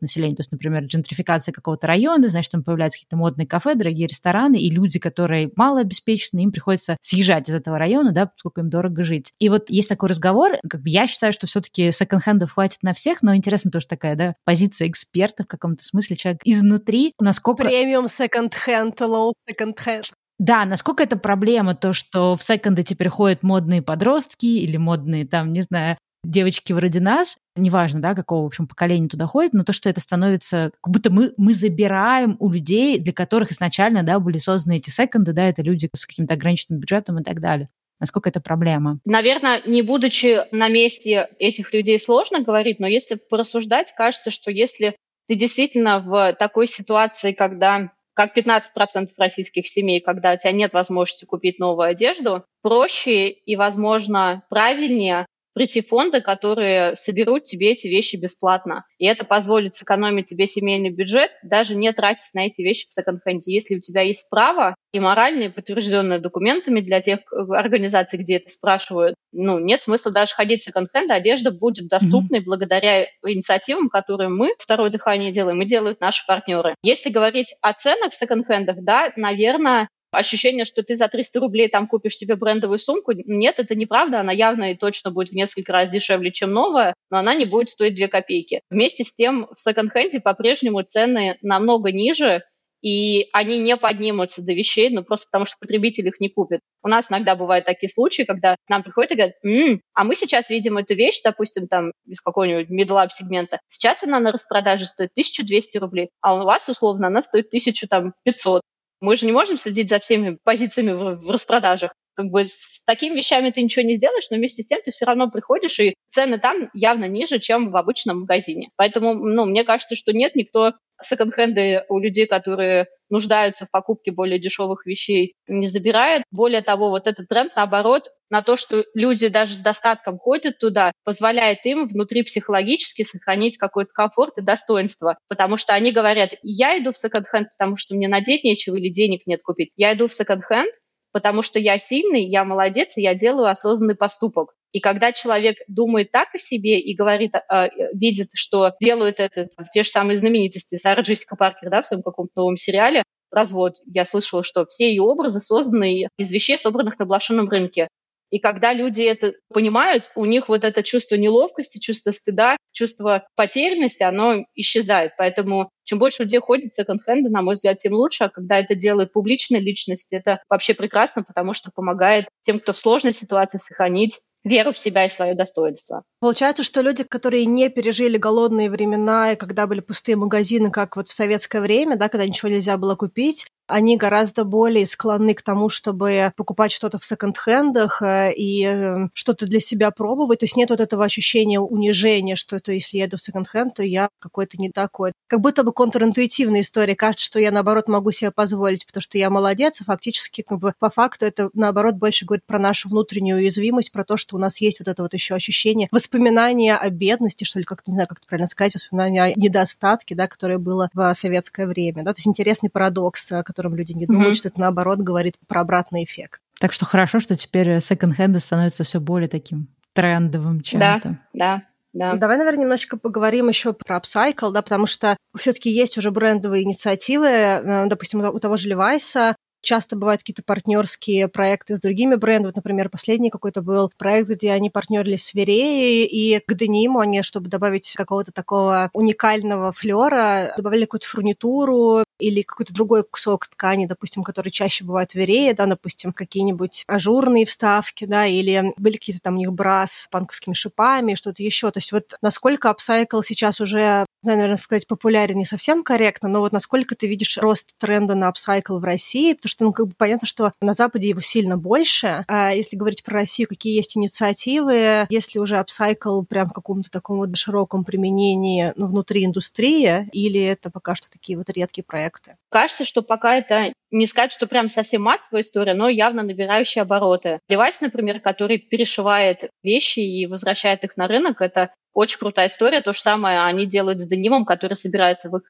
населения. То есть, например, джентрификация какого-то района, значит, там появляются какие-то модные кафе, дорогие рестораны, и люди, которые малообеспечены, им приходится съезжать из этого района, да, поскольку им дорого жить. И вот есть такой разговор, как бы я считаю, что все-таки секонд-хендов хватит на всех, но интересно тоже такая, да, позиция эксперта в каком-то смысле, человек изнутри, насколько... Премиум секонд-хенд, low секонд-хенд. Да, насколько это проблема, то, что в секонды теперь ходят модные подростки или модные, там, не знаю, девочки вроде нас, неважно, да, какого, в общем, поколения туда ходят, но то, что это становится, как будто мы, мы забираем у людей, для которых изначально, да, были созданы эти секонды, да, это люди с каким-то ограниченным бюджетом и так далее. Насколько это проблема? Наверное, не будучи на месте этих людей, сложно говорить, но если порассуждать, кажется, что если ты действительно в такой ситуации, когда как 15% российских семей, когда у тебя нет возможности купить новую одежду, проще и, возможно, правильнее прийти фонды, которые соберут тебе эти вещи бесплатно. И это позволит сэкономить тебе семейный бюджет, даже не тратить на эти вещи в секонд-хенде. Если у тебя есть право и моральные, подтвержденные документами для тех э, организаций, где это спрашивают, ну, нет смысла даже ходить в секонд-хенд, одежда будет доступной mm-hmm. благодаря инициативам, которые мы, второе дыхание делаем, и делают наши партнеры. Если говорить о ценах в секонд-хендах, да, наверное, ощущение, что ты за 300 рублей там купишь себе брендовую сумку. Нет, это неправда. Она явно и точно будет в несколько раз дешевле, чем новая, но она не будет стоить 2 копейки. Вместе с тем в секонд-хенде по-прежнему цены намного ниже, и они не поднимутся до вещей, ну, просто потому что потребитель их не купит. У нас иногда бывают такие случаи, когда нам приходят и говорят, М, а мы сейчас видим эту вещь, допустим, там, из какого-нибудь middle сегмента, сейчас она на распродаже стоит 1200 рублей, а у вас, условно, она стоит 1500. Мы же не можем следить за всеми позициями в, в распродажах. Как бы с такими вещами ты ничего не сделаешь, но вместе с тем ты все равно приходишь, и цены там явно ниже, чем в обычном магазине. Поэтому, ну, мне кажется, что нет, никто секонд-хенды у людей, которые нуждаются в покупке более дешевых вещей, не забирает. Более того, вот этот тренд, наоборот, на то, что люди даже с достатком ходят туда, позволяет им внутри психологически сохранить какой-то комфорт и достоинство. Потому что они говорят, я иду в секонд-хенд, потому что мне надеть нечего или денег нет купить. Я иду в секонд-хенд, потому что я сильный, я молодец, и я делаю осознанный поступок. И когда человек думает так о себе и говорит, э, видит, что делают это те же самые знаменитости, Сара Джессика Паркер, да, в своем каком-то новом сериале, развод, я слышала, что все ее образы созданы из вещей, собранных на блошином рынке. И когда люди это понимают, у них вот это чувство неловкости, чувство стыда, чувство потерянности, оно исчезает. Поэтому чем больше людей ходит в секонд-хенды, на мой взгляд, тем лучше. А когда это делает публичная личность, это вообще прекрасно, потому что помогает тем, кто в сложной ситуации, сохранить веру в себя и свое достоинство. Получается, что люди, которые не пережили голодные времена, и когда были пустые магазины, как вот в советское время, да, когда ничего нельзя было купить, они гораздо более склонны к тому, чтобы покупать что-то в секонд-хендах э, и э, что-то для себя пробовать. То есть нет вот этого ощущения унижения, что это если я иду в секонд-хенд, то я какой-то не такой. Как будто бы контринтуитивная история. Кажется, что я, наоборот, могу себе позволить, потому что я молодец, а фактически, как бы, по факту это, наоборот, больше говорит про нашу внутреннюю уязвимость, про то, что у нас есть вот это вот еще ощущение воспоминания о бедности, что ли, как-то, не знаю, как это правильно сказать, воспоминания о недостатке, да, которое было в советское время. Да? То есть интересный парадокс, котором люди не думают, mm-hmm. что это наоборот говорит про обратный эффект. Так что хорошо, что теперь секонд-хенды становятся все более таким трендовым чем-то. Да, да. Да. Давай, наверное, немножечко поговорим еще про upcycle, да, потому что все-таки есть уже брендовые инициативы, э, допустим, у того же Левайса Часто бывают какие-то партнерские проекты с другими брендами. Вот, например, последний какой-то был проект, где они партнерились с Вереей, и к дениму они, чтобы добавить какого-то такого уникального флера, добавили какую-то фурнитуру, или какой-то другой кусок ткани, допустим, который чаще бывает верее, да, допустим, какие-нибудь ажурные вставки, да, или были какие-то там у них бра с панковскими шипами, что-то еще. То есть вот насколько апсайкл сейчас уже наверное, сказать популярен не совсем корректно, но вот насколько ты видишь рост тренда на upcycle в России, потому что, ну, как бы понятно, что на Западе его сильно больше. А если говорить про Россию, какие есть инициативы, если уже upcycle прям в каком-то таком вот широком применении ну, внутри индустрии, или это пока что такие вот редкие проекты? Кажется, что пока это не сказать, что прям совсем массовая история, но явно набирающая обороты. Девайс, например, который перешивает вещи и возвращает их на рынок, это очень крутая история. То же самое они делают с денимом, который собирается в их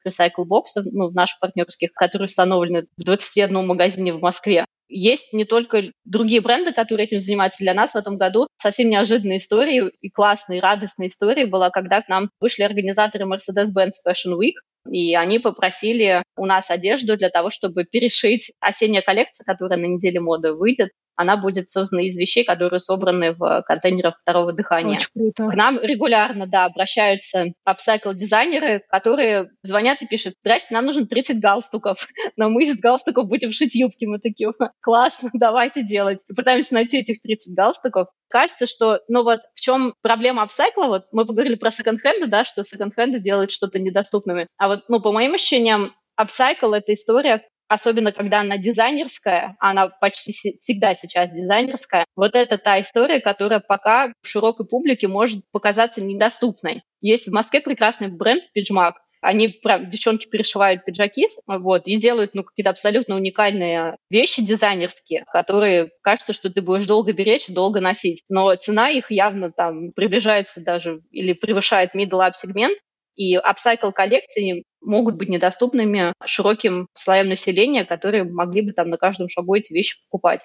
боксах, ну, в наших партнерских, которые установлены в 21 магазине в Москве. Есть не только другие бренды, которые этим занимаются. Для нас в этом году совсем неожиданной историей и классной, и радостной историей была, когда к нам вышли организаторы Mercedes-Benz Fashion Week, и они попросили у нас одежду для того, чтобы перешить осенняя коллекция, которая на неделе моды выйдет, она будет создана из вещей, которые собраны в контейнерах второго дыхания. Очень круто. К нам регулярно, да, обращаются апсайкл-дизайнеры, которые звонят и пишут, здрасте, нам нужно 30 галстуков, но мы из галстуков будем шить юбки. Мы такие, классно, давайте делать. И пытаемся найти этих 30 галстуков. Кажется, что, ну вот, в чем проблема апсайкла, вот мы поговорили про секонд-хенды, да, что секонд-хенды делают что-то недоступными. А вот, ну, по моим ощущениям, апсайкл — это история, особенно когда она дизайнерская, она почти всегда сейчас дизайнерская, вот это та история, которая пока широкой публике может показаться недоступной. Есть в Москве прекрасный бренд Пиджмак, они прям, девчонки перешивают пиджаки, вот, и делают, ну, какие-то абсолютно уникальные вещи дизайнерские, которые кажется, что ты будешь долго беречь, долго носить. Но цена их явно там приближается даже или превышает middle up сегмент, и апсайкл коллекции могут быть недоступными широким слоям населения, которые могли бы там на каждом шагу эти вещи покупать.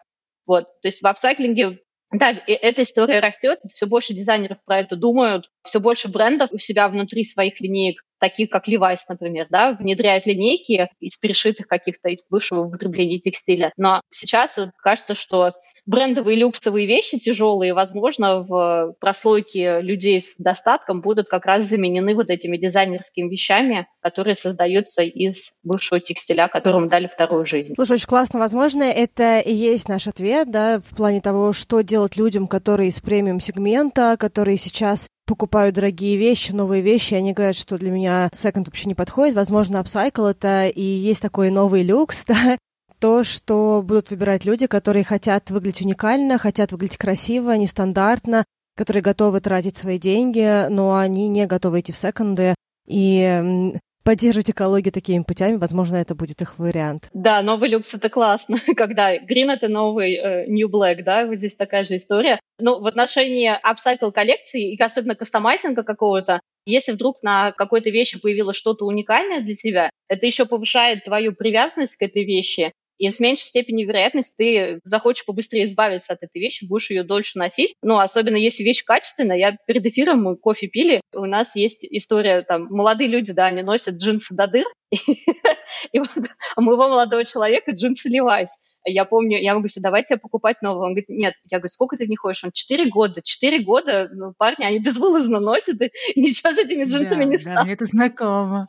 Вот. То есть в апсайклинге да, эта история растет, все больше дизайнеров про это думают, все больше брендов у себя внутри своих линеек, таких как Levi's, например, да, внедряют линейки из перешитых каких-то из бывшего употребления текстиля. Но сейчас кажется, что брендовые люксовые вещи тяжелые, возможно, в прослойке людей с достатком будут как раз заменены вот этими дизайнерскими вещами, которые создаются из бывшего текстиля, которому дали вторую жизнь. Слушай, очень классно. Возможно, это и есть наш ответ, да, в плане того, что делать людям, которые из премиум-сегмента, которые сейчас покупают дорогие вещи, новые вещи, они говорят, что для меня секонд вообще не подходит. Возможно, апсайкл — это и есть такой новый люкс, да, то, что будут выбирать люди, которые хотят выглядеть уникально, хотят выглядеть красиво, нестандартно, которые готовы тратить свои деньги, но они не готовы идти в секонды и поддерживать экологию такими путями, возможно, это будет их вариант. Да, новый люкс — это классно, когда green — это новый э, new black, да, вот здесь такая же история. Ну, в отношении upcycle коллекции и особенно кастомайзинга какого-то, если вдруг на какой-то вещи появилось что-то уникальное для тебя, это еще повышает твою привязанность к этой вещи, и с меньшей степенью вероятности ты захочешь побыстрее избавиться от этой вещи, будешь ее дольше носить. Ну, особенно если вещь качественная. Я перед эфиром мы кофе пили, у нас есть история, там, молодые люди, да, они носят джинсы до дыр, и вот у моего молодого человека джинсы Levi's. Я помню, я говорю, давайте покупать нового. Он говорит, нет. Я говорю, сколько ты в них ходишь? Он, четыре года. Четыре года ну, парни, они безвылазно носят, и ничего с этими джинсами да, не да, стало. мне это знакомо.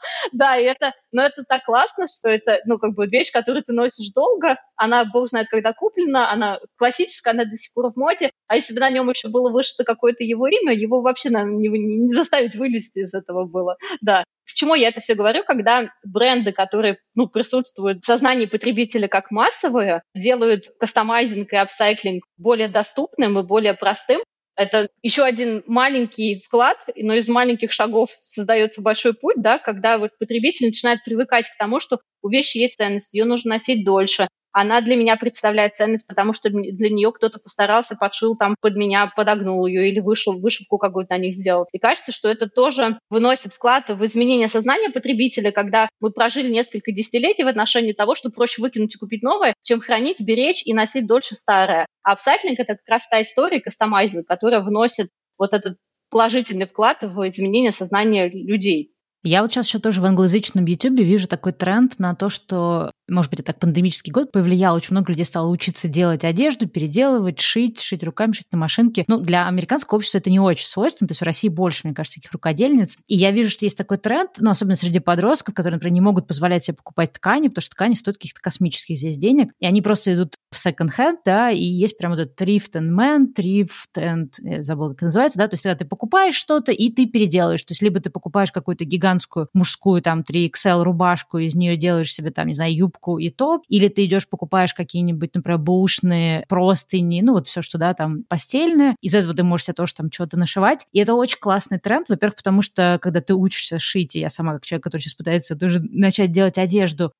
Да, и это, но это так классно, что это, ну, как бы вещь, которую ты носишь долго, она, бог знает, когда куплена, она классическая, она до сих пор в моде, а если бы на нем еще было вышито какое-то его имя, его вообще наверное, не, не заставить вылезти из этого было. Да. К чему я это все говорю? Когда бренды, которые ну, присутствуют в сознании потребителя как массовые, делают кастомайзинг и апсайклинг более доступным и более простым, это еще один маленький вклад, но из маленьких шагов создается большой путь, да, когда вот потребитель начинает привыкать к тому, что у вещи есть ценность, ее нужно носить дольше, она для меня представляет ценность, потому что для нее кто-то постарался, подшил там под меня, подогнул ее или вышел, вышивку какую-то на них сделал. И кажется, что это тоже выносит вклад в изменение сознания потребителя, когда мы прожили несколько десятилетий в отношении того, что проще выкинуть и купить новое, чем хранить, беречь и носить дольше старое. А апсайклинг — это как раз та история, кастомайзинг, которая вносит вот этот положительный вклад в изменение сознания людей. Я вот сейчас еще тоже в англоязычном YouTube вижу такой тренд на то, что, может быть, это так пандемический год повлиял, очень много людей стало учиться делать одежду, переделывать, шить, шить руками, шить на машинке. Ну, для американского общества это не очень свойственно, то есть в России больше, мне кажется, таких рукодельниц. И я вижу, что есть такой тренд, ну, особенно среди подростков, которые, например, не могут позволять себе покупать ткани, потому что ткани стоят каких-то космических здесь денег, и они просто идут в second-hand, да, и есть прямо вот этот thrift and man, thrift and, я забыла, как называется, да, то есть когда ты покупаешь что-то, и ты переделаешь, то есть либо ты покупаешь какую-то гигантскую гигантскую мужскую там 3XL рубашку, из нее делаешь себе там, не знаю, юбку и топ, или ты идешь покупаешь какие-нибудь, например, бушные простыни, ну вот все, что, да, там постельное, из этого ты можешь себе тоже там что-то нашивать. И это очень классный тренд, во-первых, потому что когда ты учишься шить, и я сама как человек, который сейчас пытается тоже начать делать одежду,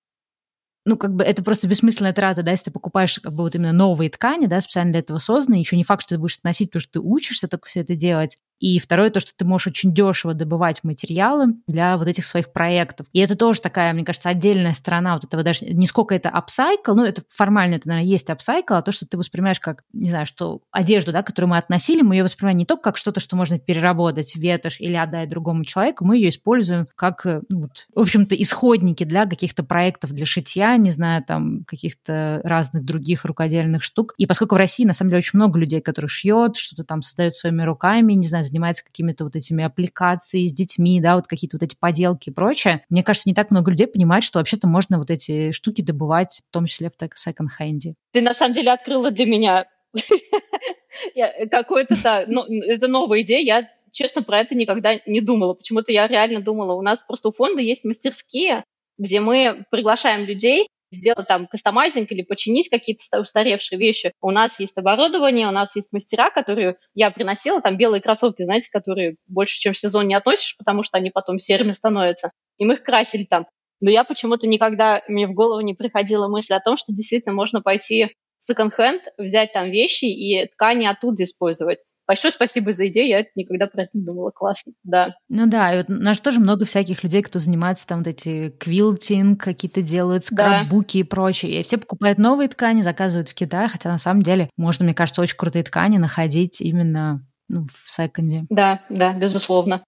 ну, как бы это просто бессмысленная трата, да, если ты покупаешь как бы вот именно новые ткани, да, специально для этого созданные, еще не факт, что ты будешь это носить, потому что ты учишься только все это делать. И второе, то, что ты можешь очень дешево добывать материалы для вот этих своих проектов. И это тоже такая, мне кажется, отдельная сторона вот этого даже, не сколько это апсайкл, ну, это формально, это, наверное, есть апсайкл, а то, что ты воспринимаешь как, не знаю, что одежду, да, которую мы относили, мы ее воспринимаем не только как что-то, что можно переработать, ветошь или отдать другому человеку, мы ее используем как, ну, вот, в общем-то, исходники для каких-то проектов для шитья, не знаю, там, каких-то разных других рукодельных штук. И поскольку в России, на самом деле, очень много людей, которые шьет, что-то там создают своими руками, не знаю, занимается какими-то вот этими аппликациями с детьми, да, вот какие-то вот эти поделки и прочее. Мне кажется, не так много людей понимает, что вообще-то можно вот эти штуки добывать, в том числе в секонд-хенде. Ты на самом деле открыла для меня какой-то, да, это новая идея, я честно, про это никогда не думала. Почему-то я реально думала, у нас просто у фонда есть мастерские, где мы приглашаем людей сделать там кастомайзинг или починить какие-то устаревшие вещи. У нас есть оборудование, у нас есть мастера, которые я приносила, там белые кроссовки, знаете, которые больше, чем сезон не относишь, потому что они потом серыми становятся. И мы их красили там. Но я почему-то никогда, мне в голову не приходила мысль о том, что действительно можно пойти в секонд-хенд, взять там вещи и ткани оттуда использовать. Большое спасибо за идею, я никогда про это не думала. Классно, да. Ну да, и вот у нас тоже много всяких людей, кто занимается там вот эти квилтинг, какие-то делают скраббуки да. и прочее. И все покупают новые ткани, заказывают в Китае, хотя на самом деле можно, мне кажется, очень крутые ткани находить именно ну, в секонде. Да, да, безусловно.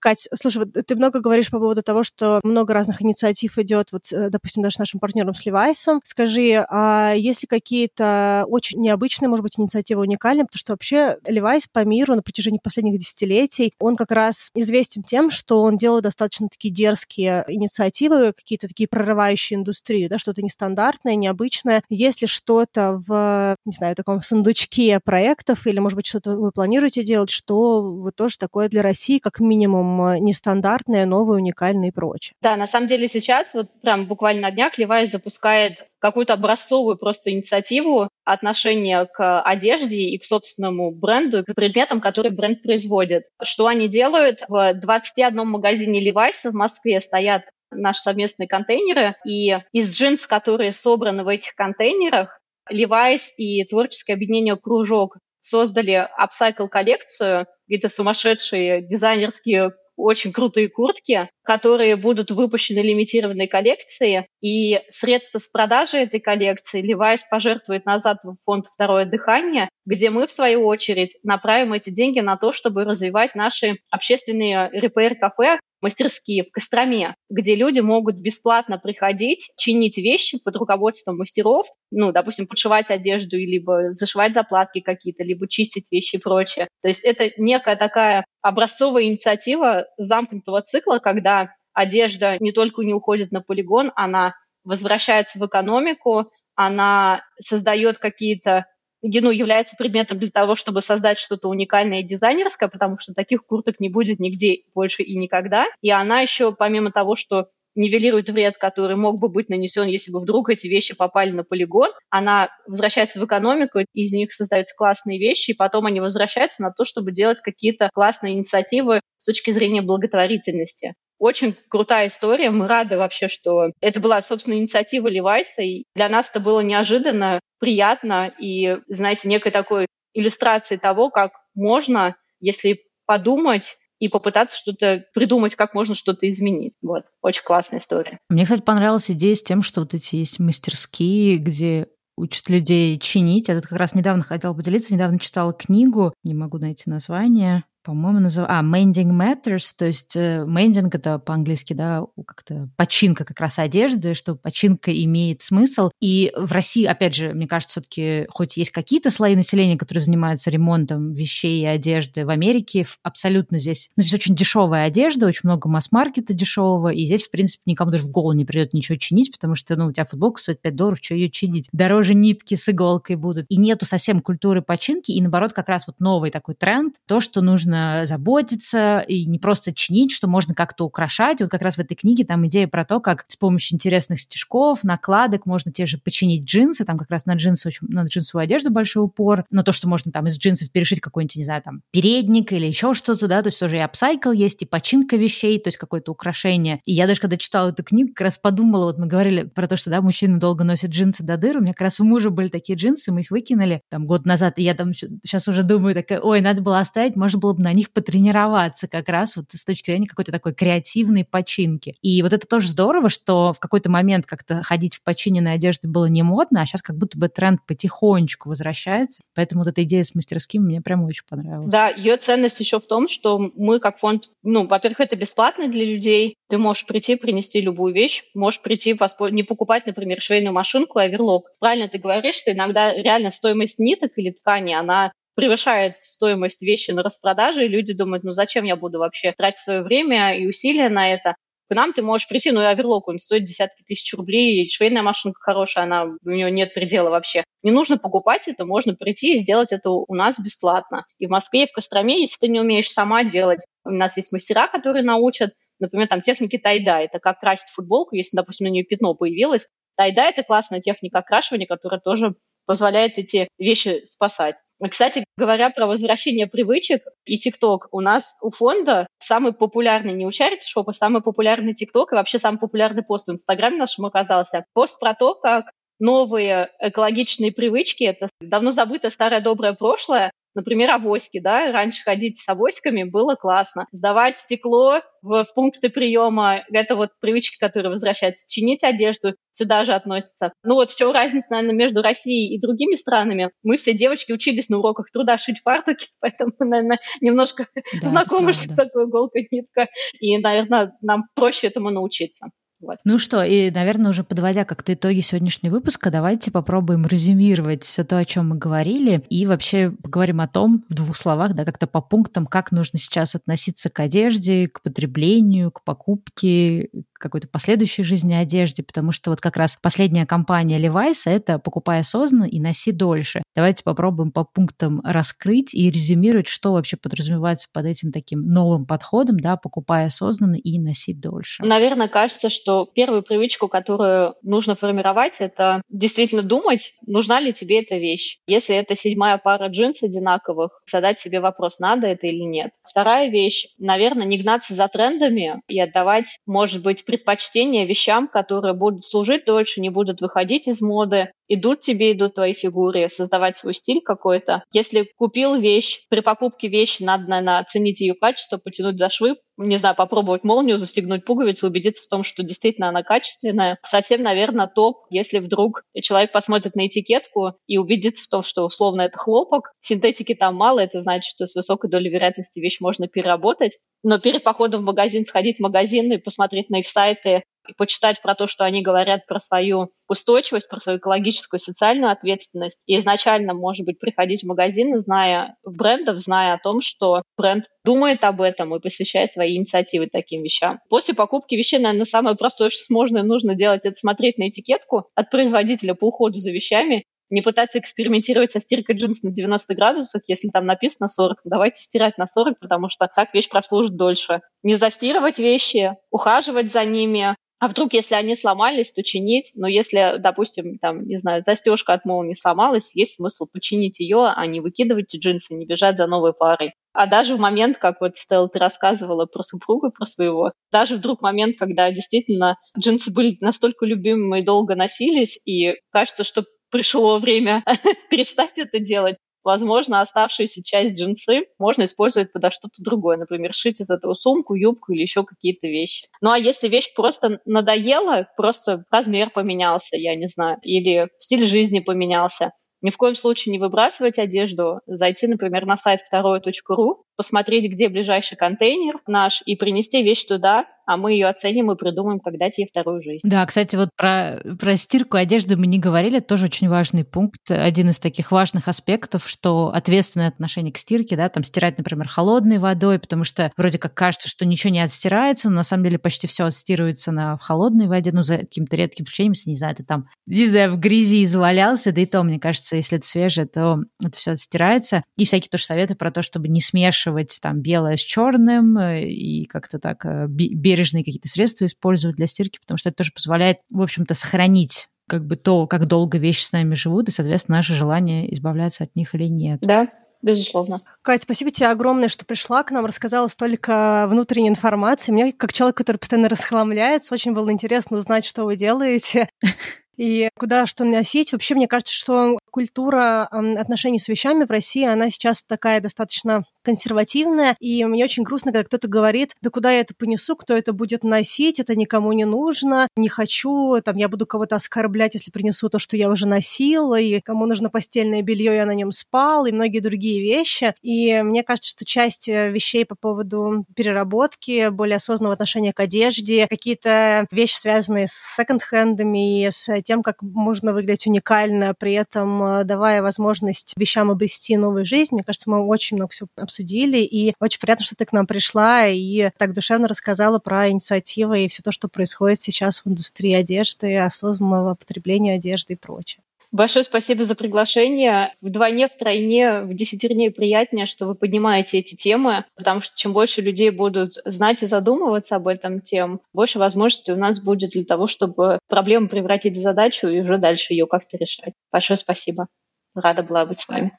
Кать, слушай, вот ты много говоришь по поводу того, что много разных инициатив идет, вот, э, допустим, даже нашим партнером с Левайсом. Скажи, а есть ли какие-то очень необычные, может быть, инициативы уникальные? Потому что вообще Левайс по миру на протяжении последних десятилетий, он как раз известен тем, что он делает достаточно такие дерзкие инициативы, какие-то такие прорывающие индустрию, да, что-то нестандартное, необычное. Есть ли что-то в, не знаю, таком сундучке проектов или, может быть, что-то вы планируете делать, что вот тоже такое для России как минимум нестандартное, новое, уникальное и прочее. Да, на самом деле сейчас, вот прям буквально на днях, Levi's запускает какую-то образцовую просто инициативу отношения к одежде и к собственному бренду, к предметам, которые бренд производит. Что они делают? В 21 магазине Levi's в Москве стоят наши совместные контейнеры, и из джинс, которые собраны в этих контейнерах, Levi's и творческое объединение «Кружок» создали апсайкл-коллекцию, какие-то сумасшедшие дизайнерские очень крутые куртки, которые будут выпущены лимитированной коллекции, и средства с продажи этой коллекции Levi's пожертвует назад в фонд «Второе дыхание», где мы, в свою очередь, направим эти деньги на то, чтобы развивать наши общественные репейр-кафе, мастерские в Костроме, где люди могут бесплатно приходить, чинить вещи под руководством мастеров, ну, допустим, подшивать одежду, либо зашивать заплатки какие-то, либо чистить вещи и прочее. То есть это некая такая образцовая инициатива замкнутого цикла, когда одежда не только не уходит на полигон, она возвращается в экономику, она создает какие-то ну, является предметом для того, чтобы создать что-то уникальное и дизайнерское, потому что таких курток не будет нигде больше и никогда. И она еще, помимо того, что нивелирует вред, который мог бы быть нанесен, если бы вдруг эти вещи попали на полигон. Она возвращается в экономику, из них создаются классные вещи, и потом они возвращаются на то, чтобы делать какие-то классные инициативы с точки зрения благотворительности. Очень крутая история. Мы рады вообще, что это была, собственно, инициатива Левайса. И для нас это было неожиданно, приятно и, знаете, некой такой иллюстрации того, как можно, если подумать и попытаться что-то придумать, как можно что-то изменить. Вот, очень классная история. Мне, кстати, понравилась идея с тем, что вот эти есть мастерские, где учат людей чинить. Я тут как раз недавно хотела поделиться, недавно читала книгу, не могу найти название, по-моему, называется... А, mending matters, то есть э, mending это по-английски, да, как-то починка как раз одежды, что починка имеет смысл. И в России, опять же, мне кажется, все-таки хоть есть какие-то слои населения, которые занимаются ремонтом вещей и одежды, в Америке абсолютно здесь... Ну, здесь очень дешевая одежда, очень много масс-маркета дешевого, и здесь, в принципе, никому даже в голову не придет ничего чинить, потому что, ну, у тебя футболка стоит 5 долларов, что ее чинить? Дороже нитки с иголкой будут. И нету совсем культуры починки, и наоборот, как раз вот новый такой тренд, то, что нужно нужно заботиться и не просто чинить, что можно как-то украшать. Вот как раз в этой книге там идея про то, как с помощью интересных стежков, накладок можно те же починить джинсы, там как раз на джинсы, очень, на джинсовую одежду большой упор, на то, что можно там из джинсов перешить какой-нибудь, не знаю, там передник или еще что-то, да, то есть тоже и апсайкл есть, и починка вещей, то есть какое-то украшение. И я даже когда читала эту книгу, как раз подумала, вот мы говорили про то, что, да, мужчины долго носят джинсы до дыр, у меня как раз у мужа были такие джинсы, мы их выкинули там год назад, и я там сейчас уже думаю, такая, ой, надо было оставить, можно было бы на них потренироваться как раз вот с точки зрения какой-то такой креативной починки. И вот это тоже здорово, что в какой-то момент как-то ходить в починенной одежде было не модно, а сейчас как будто бы тренд потихонечку возвращается. Поэтому вот эта идея с мастерским мне прямо очень понравилась. Да, ее ценность еще в том, что мы как фонд, ну, во-первых, это бесплатно для людей. Ты можешь прийти, принести любую вещь, можешь прийти, не покупать, например, швейную машинку, а оверлок. Правильно ты говоришь, что иногда реально стоимость ниток или ткани, она превышает стоимость вещи на распродаже, и люди думают, ну зачем я буду вообще тратить свое время и усилия на это. К нам ты можешь прийти, ну и оверлок, он стоит десятки тысяч рублей, и швейная машинка хорошая, она, у нее нет предела вообще. Не нужно покупать это, можно прийти и сделать это у нас бесплатно. И в Москве, и в Костроме, если ты не умеешь сама делать, у нас есть мастера, которые научат, например, там техники тайда, это как красить футболку, если, допустим, на нее пятно появилось. Тайда – это классная техника окрашивания, которая тоже позволяет эти вещи спасать. Кстати говоря, про возвращение привычек и ТикТок. У нас у фонда самый популярный, не у Charity Shop, а самый популярный ТикТок и вообще самый популярный пост в Инстаграме нашем оказался. Пост про то, как новые экологичные привычки, это давно забытое старое доброе прошлое, Например, авоськи, да, раньше ходить с авоськами было классно. Сдавать стекло в, в пункты приема, это вот привычки, которые возвращаются. Чинить одежду сюда же относятся. Ну вот в чем разница, наверное, между Россией и другими странами. Мы все девочки учились на уроках труда шить фартуки, поэтому, наверное, немножко да, знакомы, что такое иголка, нитка. И, наверное, нам проще этому научиться. Вот. Ну что, и, наверное, уже подводя как-то итоги сегодняшнего выпуска, давайте попробуем резюмировать все то, о чем мы говорили, и вообще поговорим о том, в двух словах, да, как-то по пунктам, как нужно сейчас относиться к одежде, к потреблению, к покупке, какой-то последующей жизни одежде, потому что вот как раз последняя кампания Levi's — это «покупай осознанно и носи дольше». Давайте попробуем по пунктам раскрыть и резюмировать, что вообще подразумевается под этим таким новым подходом, да, «покупай осознанно и носи дольше». Наверное, кажется, что первую привычку, которую нужно формировать, это действительно думать, нужна ли тебе эта вещь. Если это седьмая пара джинс одинаковых, задать себе вопрос, надо это или нет. Вторая вещь, наверное, не гнаться за трендами и отдавать, может быть, предпочтение вещам, которые будут служить дольше, не будут выходить из моды, идут тебе, идут твои фигуры, создавать свой стиль какой-то. Если купил вещь, при покупке вещи надо, наверное, оценить ее качество, потянуть за швы, не знаю, попробовать молнию, застегнуть пуговицу, убедиться в том, что действительно она качественная. Совсем, наверное, топ, если вдруг человек посмотрит на этикетку и убедится в том, что условно это хлопок. Синтетики там мало, это значит, что с высокой долей вероятности вещь можно переработать. Но перед походом в магазин сходить в магазин и посмотреть на их сайты, и почитать про то, что они говорят про свою устойчивость, про свою экологическую и социальную ответственность. И изначально, может быть, приходить в магазин, зная брендов, зная о том, что бренд думает об этом и посвящает свои инициативы таким вещам. После покупки вещей, наверное, самое простое, что можно и нужно делать, это смотреть на этикетку от производителя по уходу за вещами не пытаться экспериментировать со стиркой джинс на 90 градусах, если там написано 40, давайте стирать на 40, потому что так вещь прослужит дольше. Не застирывать вещи, ухаживать за ними, а вдруг, если они сломались, то чинить. Но если, допустим, там, не знаю, застежка от молнии сломалась, есть смысл починить ее, а не выкидывать джинсы, не бежать за новой парой. А даже в момент, как вот, Стелла, ты рассказывала про супруга, про своего, даже вдруг момент, когда действительно джинсы были настолько любимыми и долго носились, и кажется, что пришло время перестать это делать, возможно, оставшуюся часть джинсы можно использовать подо что-то другое. Например, шить из этого сумку, юбку или еще какие-то вещи. Ну а если вещь просто надоела, просто размер поменялся, я не знаю, или стиль жизни поменялся, ни в коем случае не выбрасывать одежду, зайти, например, на сайт второе.ру, посмотреть, где ближайший контейнер наш, и принести вещь туда, а мы ее оценим и придумаем, дать ей вторую жизнь. Да, кстати, вот про, про стирку одежды мы не говорили, тоже очень важный пункт, один из таких важных аспектов, что ответственное отношение к стирке, да, там стирать, например, холодной водой, потому что вроде как кажется, что ничего не отстирается, но на самом деле почти все отстирывается на холодной воде, ну, за каким-то редким исключением, если, не знаю, ты там, не знаю, в грязи извалялся, да и то, мне кажется, если это свежее, то это все отстирается. И всякие тоже советы про то, чтобы не смешивать там белое с черным э, и как-то так э, бережно бережные какие-то средства использовать для стирки, потому что это тоже позволяет, в общем-то, сохранить как бы то, как долго вещи с нами живут, и, соответственно, наше желание избавляться от них или нет. Да, безусловно. Катя, спасибо тебе огромное, что пришла к нам, рассказала столько внутренней информации. Мне, как человек, который постоянно расхламляется, очень было интересно узнать, что вы делаете и куда что носить. Вообще, мне кажется, что культура отношений с вещами в России, она сейчас такая достаточно консервативная, и мне очень грустно, когда кто-то говорит, да куда я это понесу, кто это будет носить, это никому не нужно, не хочу, там, я буду кого-то оскорблять, если принесу то, что я уже носила, и кому нужно постельное белье, я на нем спал, и многие другие вещи. И мне кажется, что часть э, вещей по поводу переработки, более осознанного отношения к одежде, какие-то вещи, связанные с секонд-хендами и с тем, как можно выглядеть уникально, при этом э, давая возможность вещам обрести новую жизнь, мне кажется, мы очень много всего обсудили, и очень приятно, что ты к нам пришла и так душевно рассказала про инициативы и все то, что происходит сейчас в индустрии одежды, осознанного потребления одежды и прочее. Большое спасибо за приглашение. Вдвойне, втройне, в десятерне приятнее, что вы поднимаете эти темы, потому что чем больше людей будут знать и задумываться об этом, тем больше возможностей у нас будет для того, чтобы проблему превратить в задачу и уже дальше ее как-то решать. Большое спасибо. Рада была быть с вами.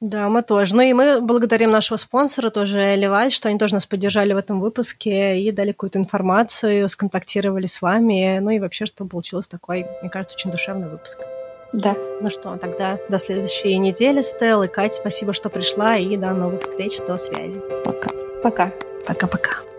Да, мы тоже. Ну и мы благодарим нашего спонсора тоже Левай, что они тоже нас поддержали в этом выпуске и дали какую-то информацию, сконтактировали с вами, ну и вообще, что получилось такой, мне кажется, очень душевный выпуск. Да. Ну что, тогда до следующей недели, Стелл и Кать, спасибо, что пришла, и до новых встреч, до связи. Пока. Пока. Пока-пока.